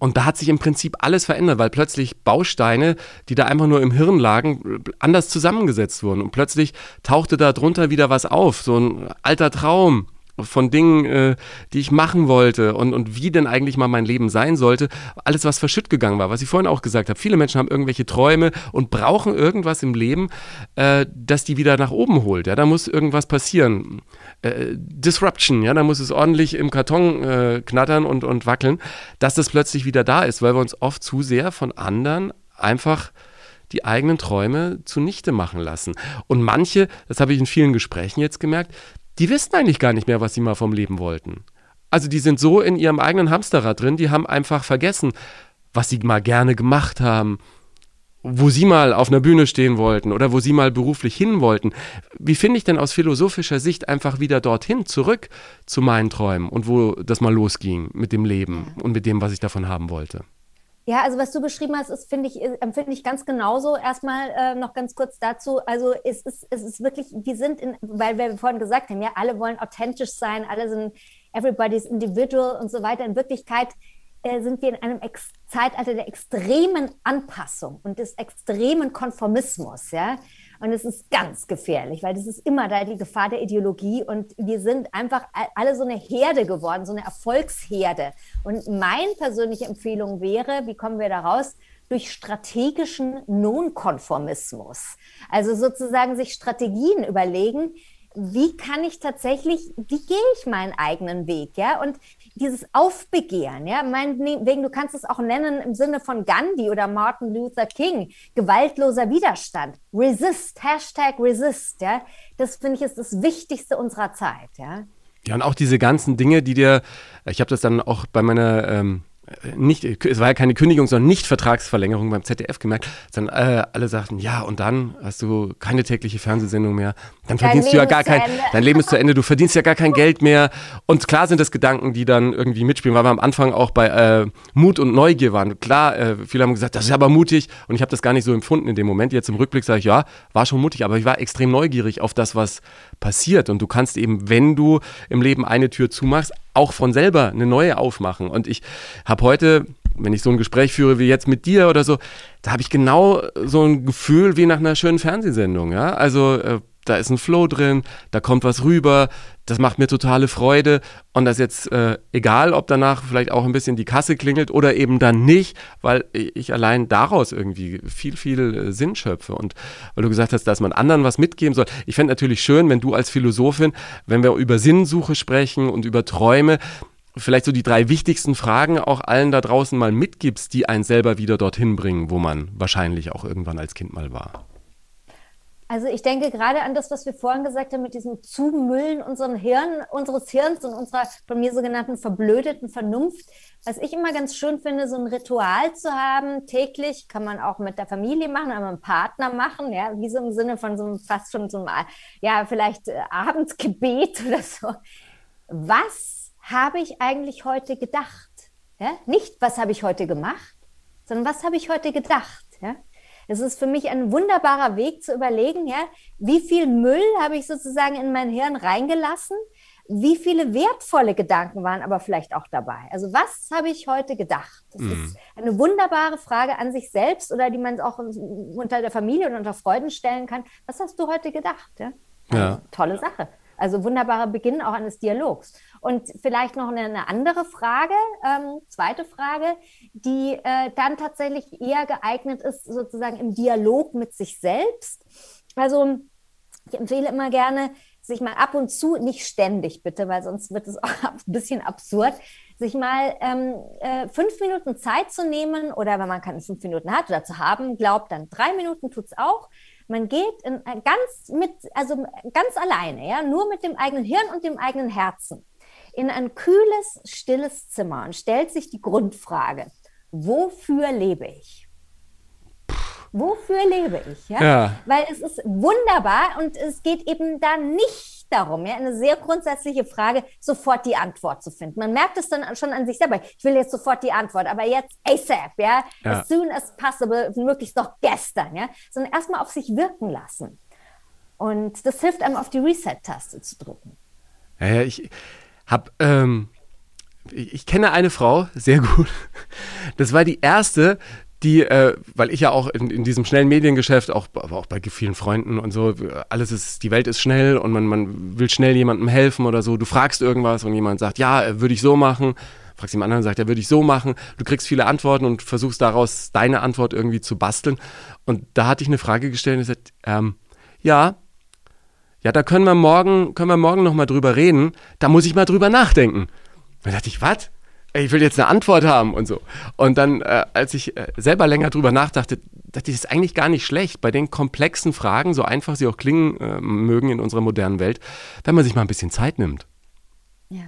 Speaker 1: Und da hat sich im Prinzip alles verändert, weil plötzlich Bausteine, die da einfach nur im Hirn lagen, anders zusammengesetzt wurden. Und plötzlich tauchte da drunter wieder was auf, so ein alter Traum, von Dingen, äh, die ich machen wollte und, und wie denn eigentlich mal mein Leben sein sollte. Alles, was verschütt gegangen war, was ich vorhin auch gesagt habe. Viele Menschen haben irgendwelche Träume und brauchen irgendwas im Leben, äh, das die wieder nach oben holt. Ja, da muss irgendwas passieren. Äh, Disruption, ja, da muss es ordentlich im Karton äh, knattern und, und wackeln, dass das plötzlich wieder da ist, weil wir uns oft zu sehr von anderen einfach die eigenen Träume zunichte machen lassen. Und manche, das habe ich in vielen Gesprächen jetzt gemerkt, die wissen eigentlich gar nicht mehr, was sie mal vom Leben wollten. Also die sind so in ihrem eigenen Hamsterrad drin, die haben einfach vergessen, was sie mal gerne gemacht haben, wo sie mal auf einer Bühne stehen wollten oder wo sie mal beruflich hin wollten. Wie finde ich denn aus philosophischer Sicht einfach wieder dorthin, zurück zu meinen Träumen und wo das mal losging mit dem Leben und mit dem, was ich davon haben wollte?
Speaker 4: Ja, also was du beschrieben hast, ist, finde ich, empfinde ich ganz genauso. Erstmal äh, noch ganz kurz dazu. Also es ist, es ist wirklich, wir sind in, weil wir vorhin gesagt haben, ja, alle wollen authentisch sein, alle sind everybody's individual und so weiter. In Wirklichkeit sind wir in einem Ex Zeitalter der extremen Anpassung und des extremen Konformismus, ja. Und es ist ganz gefährlich, weil das ist immer da die Gefahr der Ideologie. Und wir sind einfach alle so eine Herde geworden, so eine Erfolgsherde. Und meine persönliche Empfehlung wäre, wie kommen wir da raus? Durch strategischen Nonkonformismus. Also sozusagen sich Strategien überlegen, wie kann ich tatsächlich, wie gehe ich meinen eigenen Weg, ja? Und dieses Aufbegehren, ja, meinetwegen, du kannst es auch nennen im Sinne von Gandhi oder Martin Luther King, gewaltloser Widerstand, resist, Hashtag resist, ja, das finde ich ist das Wichtigste unserer Zeit, ja.
Speaker 1: Ja, und auch diese ganzen Dinge, die dir, ich habe das dann auch bei meiner ähm, nicht, es war ja keine Kündigung, sondern nicht Vertragsverlängerung beim ZDF gemerkt, sondern äh, alle sagten, ja, und dann hast du keine tägliche Fernsehsendung mehr, dann verdienst du ja gar kein, dein Leben ist zu Ende, du verdienst ja gar kein Geld mehr. Und klar sind das Gedanken, die dann irgendwie mitspielen, weil wir am Anfang auch bei äh, Mut und Neugier waren. Klar, äh, viele haben gesagt, das ist aber mutig und ich habe das gar nicht so empfunden in dem Moment. Jetzt im Rückblick sage ich, ja, war schon mutig, aber ich war extrem neugierig auf das, was passiert. Und du kannst eben, wenn du im Leben eine Tür zumachst, auch von selber eine neue aufmachen. Und ich habe heute, wenn ich so ein Gespräch führe wie jetzt mit dir oder so, da habe ich genau so ein Gefühl wie nach einer schönen Fernsehsendung. Ja? Also äh, da ist ein Flow drin, da kommt was rüber, das macht mir totale Freude und das jetzt äh, egal, ob danach vielleicht auch ein bisschen die Kasse klingelt oder eben dann nicht, weil ich allein daraus irgendwie viel, viel äh, Sinn schöpfe und weil du gesagt hast, dass man anderen was mitgeben soll. Ich fände natürlich schön, wenn du als Philosophin, wenn wir über Sinnsuche sprechen und über Träume, vielleicht so die drei wichtigsten Fragen auch allen da draußen mal mitgibst, die einen selber wieder dorthin bringen, wo man wahrscheinlich auch irgendwann als Kind mal war.
Speaker 4: Also ich denke gerade an das, was wir vorhin gesagt haben, mit diesem Zumüllen unseren Hirn, unseres Hirns und unserer von mir sogenannten verblödeten Vernunft. Was ich immer ganz schön finde, so ein Ritual zu haben, täglich, kann man auch mit der Familie machen, aber mit einem Partner machen, ja, wie so im Sinne von so einem, fast schon so einem, ja, vielleicht äh, Abendsgebet oder so. Was habe ich eigentlich heute gedacht? Ja? Nicht, was habe ich heute gemacht, sondern was habe ich heute gedacht? Ja? Es ist für mich ein wunderbarer Weg zu überlegen, ja, wie viel Müll habe ich sozusagen in mein Hirn reingelassen? Wie viele wertvolle Gedanken waren aber vielleicht auch dabei? Also was habe ich heute gedacht? Das mm. ist eine wunderbare Frage an sich selbst oder die man auch unter der Familie und unter Freunden stellen kann. Was hast du heute gedacht? Ja? ja. Tolle Sache. Also wunderbarer Beginn auch eines Dialogs. Und vielleicht noch eine, eine andere Frage, ähm, zweite Frage, die äh, dann tatsächlich eher geeignet ist, sozusagen im Dialog mit sich selbst. Also ich empfehle immer gerne, sich mal ab und zu, nicht ständig bitte, weil sonst wird es auch ein bisschen absurd, sich mal ähm, äh, fünf Minuten Zeit zu nehmen oder wenn man keine fünf Minuten hat oder zu haben, glaubt dann drei Minuten tut es auch man geht in, ganz mit, also ganz alleine, ja, nur mit dem eigenen Hirn und dem eigenen Herzen in ein kühles, stilles Zimmer und stellt sich die Grundfrage: Wofür lebe ich? Wofür lebe ich? Ja? ja? Weil es ist wunderbar und es geht eben da nicht darum, ja, eine sehr grundsätzliche Frage, sofort die Antwort zu finden. Man merkt es dann schon an sich selber. Ich will jetzt sofort die Antwort, aber jetzt ASAP, ja, ja. as soon as possible, möglichst noch gestern, ja, sondern erstmal auf sich wirken lassen. Und das hilft einem, auf die Reset-Taste zu drücken.
Speaker 1: Ja, ich habe, ähm, ich, ich kenne eine Frau sehr gut. Das war die erste, die, äh, weil ich ja auch in, in diesem schnellen Mediengeschäft, auch, aber auch bei vielen Freunden und so, alles ist, die Welt ist schnell und man, man will schnell jemandem helfen oder so. Du fragst irgendwas und jemand sagt, ja, äh, würde ich so machen. Fragst jemand anderen, sagt, ja, würde ich so machen. Du kriegst viele Antworten und versuchst daraus deine Antwort irgendwie zu basteln. Und da hatte ich eine Frage gestellt und gesagt, ähm, ja, ja, da können wir morgen, können wir morgen nochmal drüber reden. Da muss ich mal drüber nachdenken. Da dachte ich, was? ich will jetzt eine Antwort haben und so. Und dann, äh, als ich äh, selber länger drüber nachdachte, dachte ich, das ist eigentlich gar nicht schlecht, bei den komplexen Fragen, so einfach sie auch klingen äh, mögen in unserer modernen Welt, wenn man sich mal ein bisschen Zeit nimmt.
Speaker 4: Ja,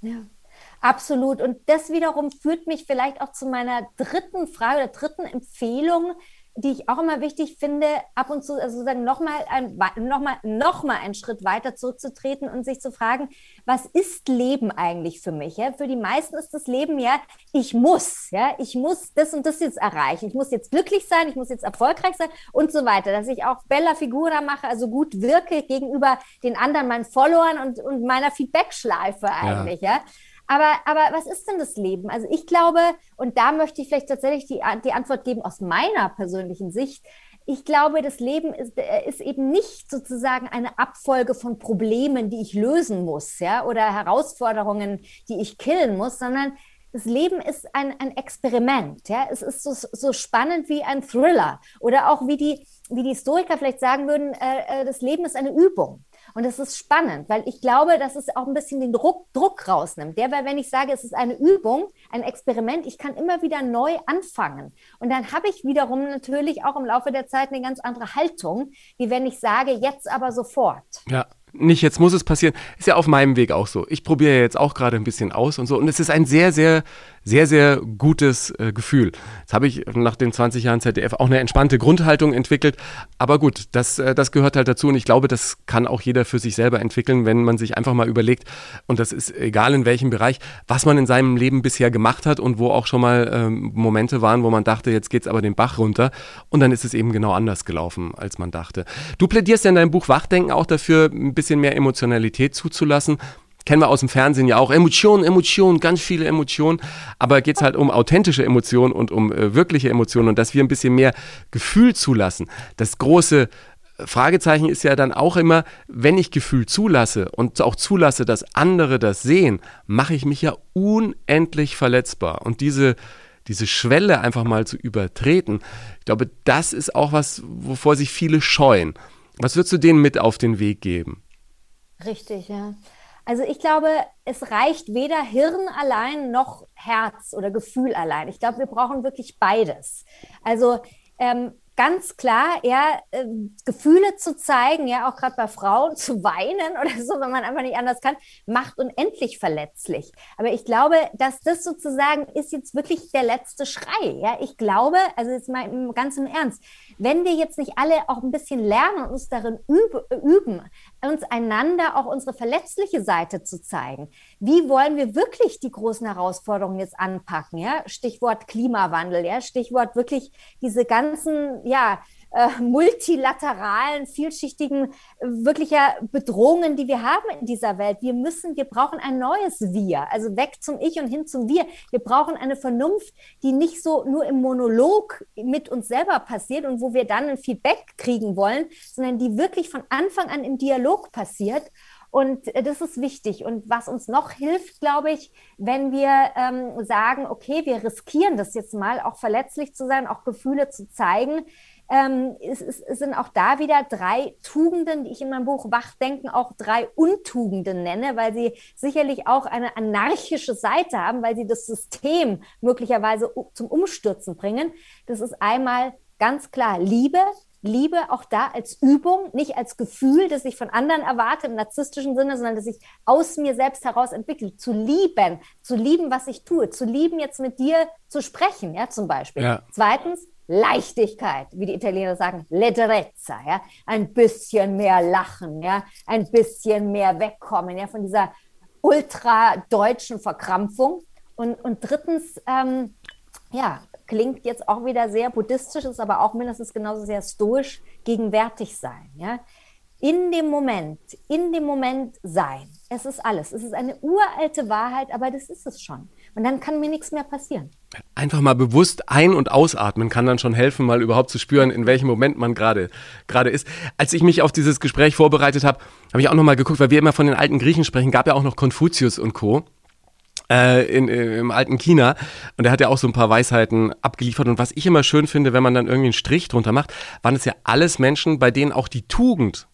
Speaker 4: ja. Absolut. Und das wiederum führt mich vielleicht auch zu meiner dritten Frage oder dritten Empfehlung, die ich auch immer wichtig finde, ab und zu also sozusagen nochmal ein, noch mal, noch mal einen Schritt weiter zurückzutreten und sich zu fragen, was ist Leben eigentlich für mich? Ja? Für die meisten ist das Leben ja, ich muss, ja, ich muss das und das jetzt erreichen. Ich muss jetzt glücklich sein, ich muss jetzt erfolgreich sein und so weiter, dass ich auch Bella Figura mache, also gut wirke gegenüber den anderen, meinen Followern und, und meiner Feedback-Schleife eigentlich, ja. ja? Aber, aber was ist denn das Leben? Also ich glaube, und da möchte ich vielleicht tatsächlich die, die Antwort geben aus meiner persönlichen Sicht. Ich glaube, das Leben ist, äh, ist eben nicht sozusagen eine Abfolge von Problemen, die ich lösen muss, ja, oder Herausforderungen, die ich killen muss, sondern das Leben ist ein, ein Experiment. Ja? Es ist so, so spannend wie ein Thriller. Oder auch wie die, wie die Historiker vielleicht sagen würden, äh, äh das Leben ist eine Übung. Und es ist spannend, weil ich glaube, dass es auch ein bisschen den Druck, Druck rausnimmt. Der, weil wenn ich sage, es ist eine Übung, ein Experiment, ich kann immer wieder neu anfangen. Und dann habe ich wiederum natürlich auch im Laufe der Zeit eine ganz andere Haltung, wie wenn ich sage, jetzt aber sofort.
Speaker 1: Ja, nicht jetzt muss es passieren. Ist ja auf meinem Weg auch so. Ich probiere jetzt auch gerade ein bisschen aus und so. Und es ist ein sehr, sehr sehr, sehr gutes äh, Gefühl. Jetzt habe ich nach den 20 Jahren ZDF auch eine entspannte Grundhaltung entwickelt. Aber gut, das, äh, das gehört halt dazu und ich glaube, das kann auch jeder für sich selber entwickeln, wenn man sich einfach mal überlegt, und das ist egal in welchem Bereich, was man in seinem Leben bisher gemacht hat und wo auch schon mal ähm, Momente waren, wo man dachte, jetzt geht's aber den Bach runter. Und dann ist es eben genau anders gelaufen, als man dachte. Du plädierst ja in deinem Buch Wachdenken auch dafür, ein bisschen mehr Emotionalität zuzulassen kennen wir aus dem Fernsehen ja auch. Emotionen, Emotionen, ganz viele Emotionen. Aber geht es halt um authentische Emotionen und um äh, wirkliche Emotionen und dass wir ein bisschen mehr Gefühl zulassen. Das große Fragezeichen ist ja dann auch immer, wenn ich Gefühl zulasse und auch zulasse, dass andere das sehen, mache ich mich ja unendlich verletzbar. Und diese, diese Schwelle einfach mal zu übertreten, ich glaube, das ist auch was, wovor sich viele scheuen. Was würdest du denen mit auf den Weg geben?
Speaker 4: Richtig, ja. Also ich glaube, es reicht weder Hirn allein noch Herz oder Gefühl allein. Ich glaube, wir brauchen wirklich beides. Also ähm, ganz klar, ja, äh, Gefühle zu zeigen, ja, auch gerade bei Frauen zu weinen oder so, wenn man einfach nicht anders kann, macht unendlich verletzlich. Aber ich glaube, dass das sozusagen ist jetzt wirklich der letzte Schrei. Ja, ich glaube, also jetzt mal ganz im Ernst, wenn wir jetzt nicht alle auch ein bisschen lernen und uns darin üben, uns einander auch unsere verletzliche Seite zu zeigen, wie wollen wir wirklich die großen Herausforderungen jetzt anpacken? Ja, Stichwort Klimawandel, ja, Stichwort wirklich diese ganzen, ja, äh, multilateralen, vielschichtigen, wirklicher Bedrohungen, die wir haben in dieser Welt. Wir müssen, wir brauchen ein neues Wir, also weg zum Ich und hin zum Wir. Wir brauchen eine Vernunft, die nicht so nur im Monolog mit uns selber passiert und wo wir dann ein Feedback kriegen wollen, sondern die wirklich von Anfang an im Dialog passiert. Und äh, das ist wichtig. Und was uns noch hilft, glaube ich, wenn wir ähm, sagen, okay, wir riskieren das jetzt mal, auch verletzlich zu sein, auch Gefühle zu zeigen, ähm, es, es, es, sind auch da wieder drei Tugenden, die ich in meinem Buch Wachdenken auch drei Untugenden nenne, weil sie sicherlich auch eine anarchische Seite haben, weil sie das System möglicherweise zum Umstürzen bringen. Das ist einmal ganz klar Liebe, Liebe auch da als Übung, nicht als Gefühl, das ich von anderen erwarte im narzisstischen Sinne, sondern das ich aus mir selbst heraus entwickle. Zu lieben, zu lieben, was ich tue, zu lieben, jetzt mit dir zu sprechen, ja, zum Beispiel. Ja. Zweitens, Leichtigkeit, wie die Italiener sagen, leggerezza, ja, ein bisschen mehr lachen, ja, ein bisschen mehr wegkommen, ja, von dieser ultra-deutschen Verkrampfung. Und, und drittens, ähm, ja, klingt jetzt auch wieder sehr buddhistisch, ist aber auch mindestens genauso sehr stoisch, gegenwärtig sein, ja. In dem Moment, in dem Moment sein. Es ist alles. Es ist eine uralte Wahrheit, aber das ist es schon. Und dann kann mir nichts mehr passieren.
Speaker 1: Einfach mal bewusst ein- und ausatmen kann dann schon helfen, mal überhaupt zu spüren, in welchem Moment man gerade ist. Als ich mich auf dieses Gespräch vorbereitet habe, habe ich auch noch mal geguckt, weil wir immer von den alten Griechen sprechen, gab ja auch noch Konfuzius und Co. Äh, in, äh, im alten China und er hat ja auch so ein paar Weisheiten abgeliefert und was ich immer schön finde, wenn man dann irgendwie einen Strich drunter macht, waren es ja alles Menschen, bei denen auch die Tugend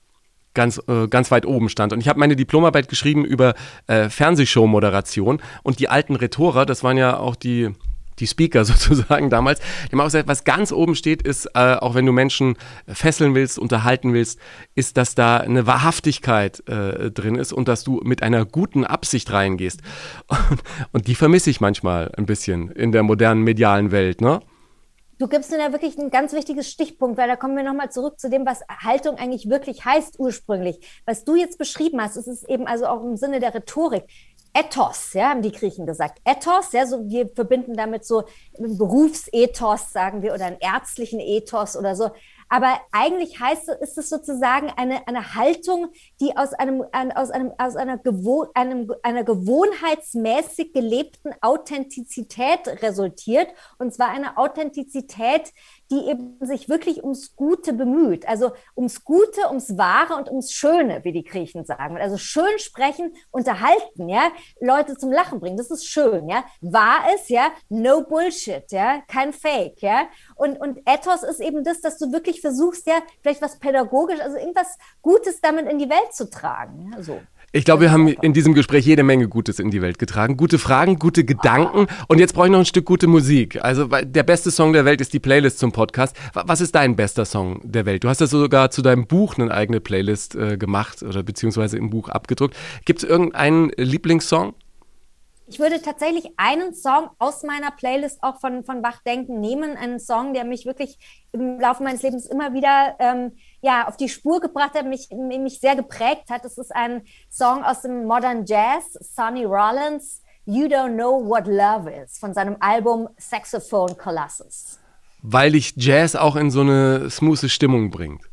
Speaker 1: ganz, äh, ganz weit oben stand. Und ich habe meine Diplomarbeit geschrieben über äh, Fernsehshow-Moderation und die alten Rhetorer, das waren ja auch die, die Speaker sozusagen damals, die haben auch gesagt, was ganz oben steht, ist, äh, auch wenn du Menschen fesseln willst, unterhalten willst, ist, dass da eine Wahrhaftigkeit äh, drin ist und dass du mit einer guten Absicht reingehst. Und, und die vermisse ich manchmal ein bisschen in der modernen medialen Welt, ne?
Speaker 4: Du gibst mir da wirklich ein ganz wichtiges Stichpunkt, weil da kommen wir nochmal zurück zu dem, was Haltung eigentlich wirklich heißt ursprünglich. Was du jetzt beschrieben hast, ist es eben also auch im Sinne der Rhetorik. Ethos, ja, haben die Griechen gesagt. Ethos, ja, so wir verbinden damit so einen Berufsethos, sagen wir, oder einen ärztlichen Ethos oder so. Aber eigentlich heißt ist es sozusagen eine, eine Haltung, die aus einem, aus einem, aus einer, Gewohn, einem, einer gewohnheitsmäßig gelebten Authentizität resultiert. Und zwar eine Authentizität, die eben sich wirklich ums Gute bemüht. Also ums Gute, ums Wahre und ums Schöne, wie die Griechen sagen. Also schön sprechen, unterhalten, ja, Leute zum Lachen bringen. Das ist schön, ja. Wahr ist, ja, no Bullshit, ja, kein Fake, ja. Und, und Ethos ist eben das, dass du wirklich versuchst, ja, vielleicht was pädagogisch, also irgendwas Gutes damit in die Welt zu tragen. Ja, so.
Speaker 1: Ich glaube, wir haben in diesem Gespräch jede Menge Gutes in die Welt getragen. Gute Fragen, gute Gedanken. Und jetzt brauche ich noch ein Stück gute Musik. Also der beste Song der Welt ist die Playlist zum Podcast. Was ist dein bester Song der Welt? Du hast ja sogar zu deinem Buch eine eigene Playlist äh, gemacht oder beziehungsweise im Buch abgedruckt. Gibt es irgendeinen Lieblingssong?
Speaker 4: ich würde tatsächlich einen Song aus meiner Playlist auch von, von Wachdenken nehmen, einen Song, der mich wirklich im Laufe meines Lebens immer wieder ähm, ja, auf die Spur gebracht hat, mich, mich sehr geprägt hat. Das ist ein Song aus dem Modern Jazz, Sonny Rollins, You Don't Know What Love Is, von seinem Album Saxophone Colossus.
Speaker 1: Weil dich Jazz auch in so eine smooth Stimmung bringt.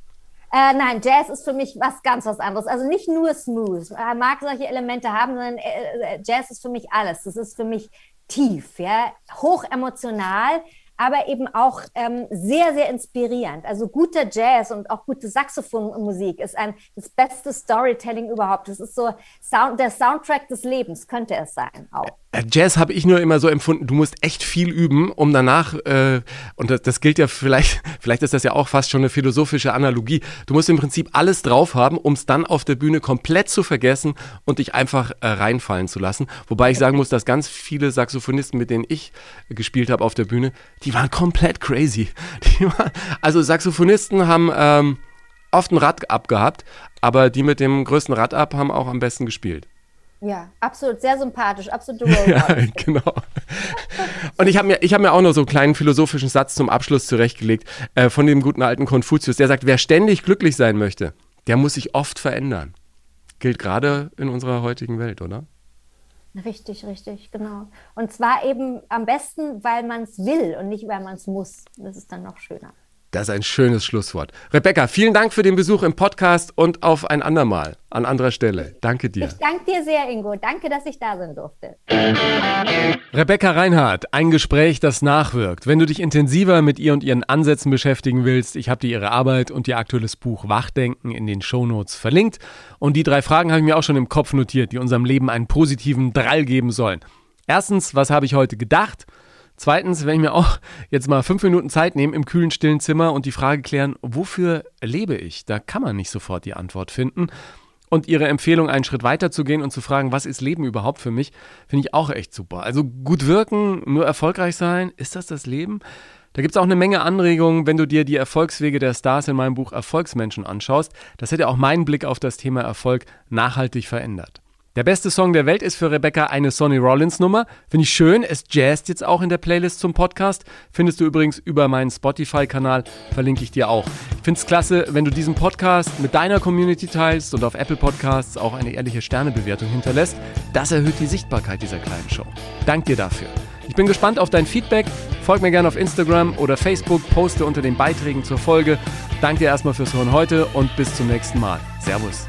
Speaker 4: Äh, nein, Jazz ist für mich was ganz was anderes. Also nicht nur smooth. Er mag solche Elemente haben, sondern äh, äh, Jazz ist für mich alles. Das ist für mich tief, ja, hoch emotional, aber eben auch ähm, sehr, sehr inspirierend. Also guter Jazz und auch gute Saxophonmusik ist ein, das beste Storytelling überhaupt. Das ist so Sound, der Soundtrack des Lebens, könnte es sein auch.
Speaker 1: Äh, Jazz habe ich nur immer so empfunden, du musst echt viel üben, um danach, äh, und das, das, gilt ja vielleicht, vielleicht ist das ja auch fast schon eine philosophische Analogie, du musst im Prinzip alles drauf haben, um es dann auf der Bühne komplett zu vergessen und dich einfach äh, reinfallen zu lassen. Wobei ich sagen muss, dass ganz viele Saxophonisten, mit denen ich gespielt habe auf der Bühne, die waren komplett crazy. Waren, also Saxophonisten haben ähm, oft ein Rad abgehabt, aber die mit dem größten Rad ab haben auch am besten gespielt.
Speaker 4: Ja, absolut, sehr sympathisch, absolut
Speaker 1: Ja, genau. Und ich habe mir, hab mir auch noch so einen kleinen philosophischen Satz zum Abschluss zurechtgelegt äh, von dem guten alten Konfuzius. Der sagt, wer ständig glücklich sein möchte, der muss sich oft verändern. Gilt gerade in unserer heutigen Welt, oder?
Speaker 4: Richtig, richtig, genau. Und zwar eben am besten, weil man es will und nicht, weil man es muss. Das ist dann noch schöner.
Speaker 1: Das ist ein schönes Schlusswort. Rebecca, vielen Dank für den Besuch im Podcast und auf ein andermal an anderer Stelle. Danke dir.
Speaker 4: Ich danke dir sehr, Ingo. Danke, dass ich da sein durfte.
Speaker 1: Rebecca Reinhardt, ein Gespräch, das nachwirkt. Wenn du dich intensiver mit ihr und ihren Ansätzen beschäftigen willst, ich habe dir ihre Arbeit und ihr aktuelles Buch Wachdenken in den Shownotes verlinkt. Und die drei Fragen habe ich mir auch schon im Kopf notiert, die unserem Leben einen positiven Drall geben sollen. Erstens, was habe ich heute gedacht? Zweitens, wenn ich mir auch jetzt mal fünf Minuten Zeit nehme im kühlen, stillen Zimmer und die Frage klären, wofür lebe ich? Da kann man nicht sofort die Antwort finden. Und ihre Empfehlung, einen Schritt weiter zu gehen und zu fragen, was ist Leben überhaupt für mich, finde ich auch echt super. Also gut wirken, nur erfolgreich sein, ist das das Leben? Da gibt es auch eine Menge Anregungen, wenn du dir die Erfolgswege der Stars in meinem Buch Erfolgsmenschen anschaust. Das hätte auch meinen Blick auf das Thema Erfolg nachhaltig verändert. Der beste Song der Welt ist für Rebecca eine Sonny Rollins Nummer. Finde ich schön. Es jazzt jetzt auch in der Playlist zum Podcast. Findest du übrigens über meinen Spotify-Kanal. Verlinke ich dir auch. Ich finde es klasse, wenn du diesen Podcast mit deiner Community teilst und auf Apple Podcasts auch eine ehrliche Sternebewertung hinterlässt. Das erhöht die Sichtbarkeit dieser kleinen Show. Dank dir dafür. Ich bin gespannt auf dein Feedback. Folg mir gerne auf Instagram oder Facebook, poste unter den Beiträgen zur Folge. Danke dir erstmal fürs Hören heute und bis zum nächsten Mal. Servus.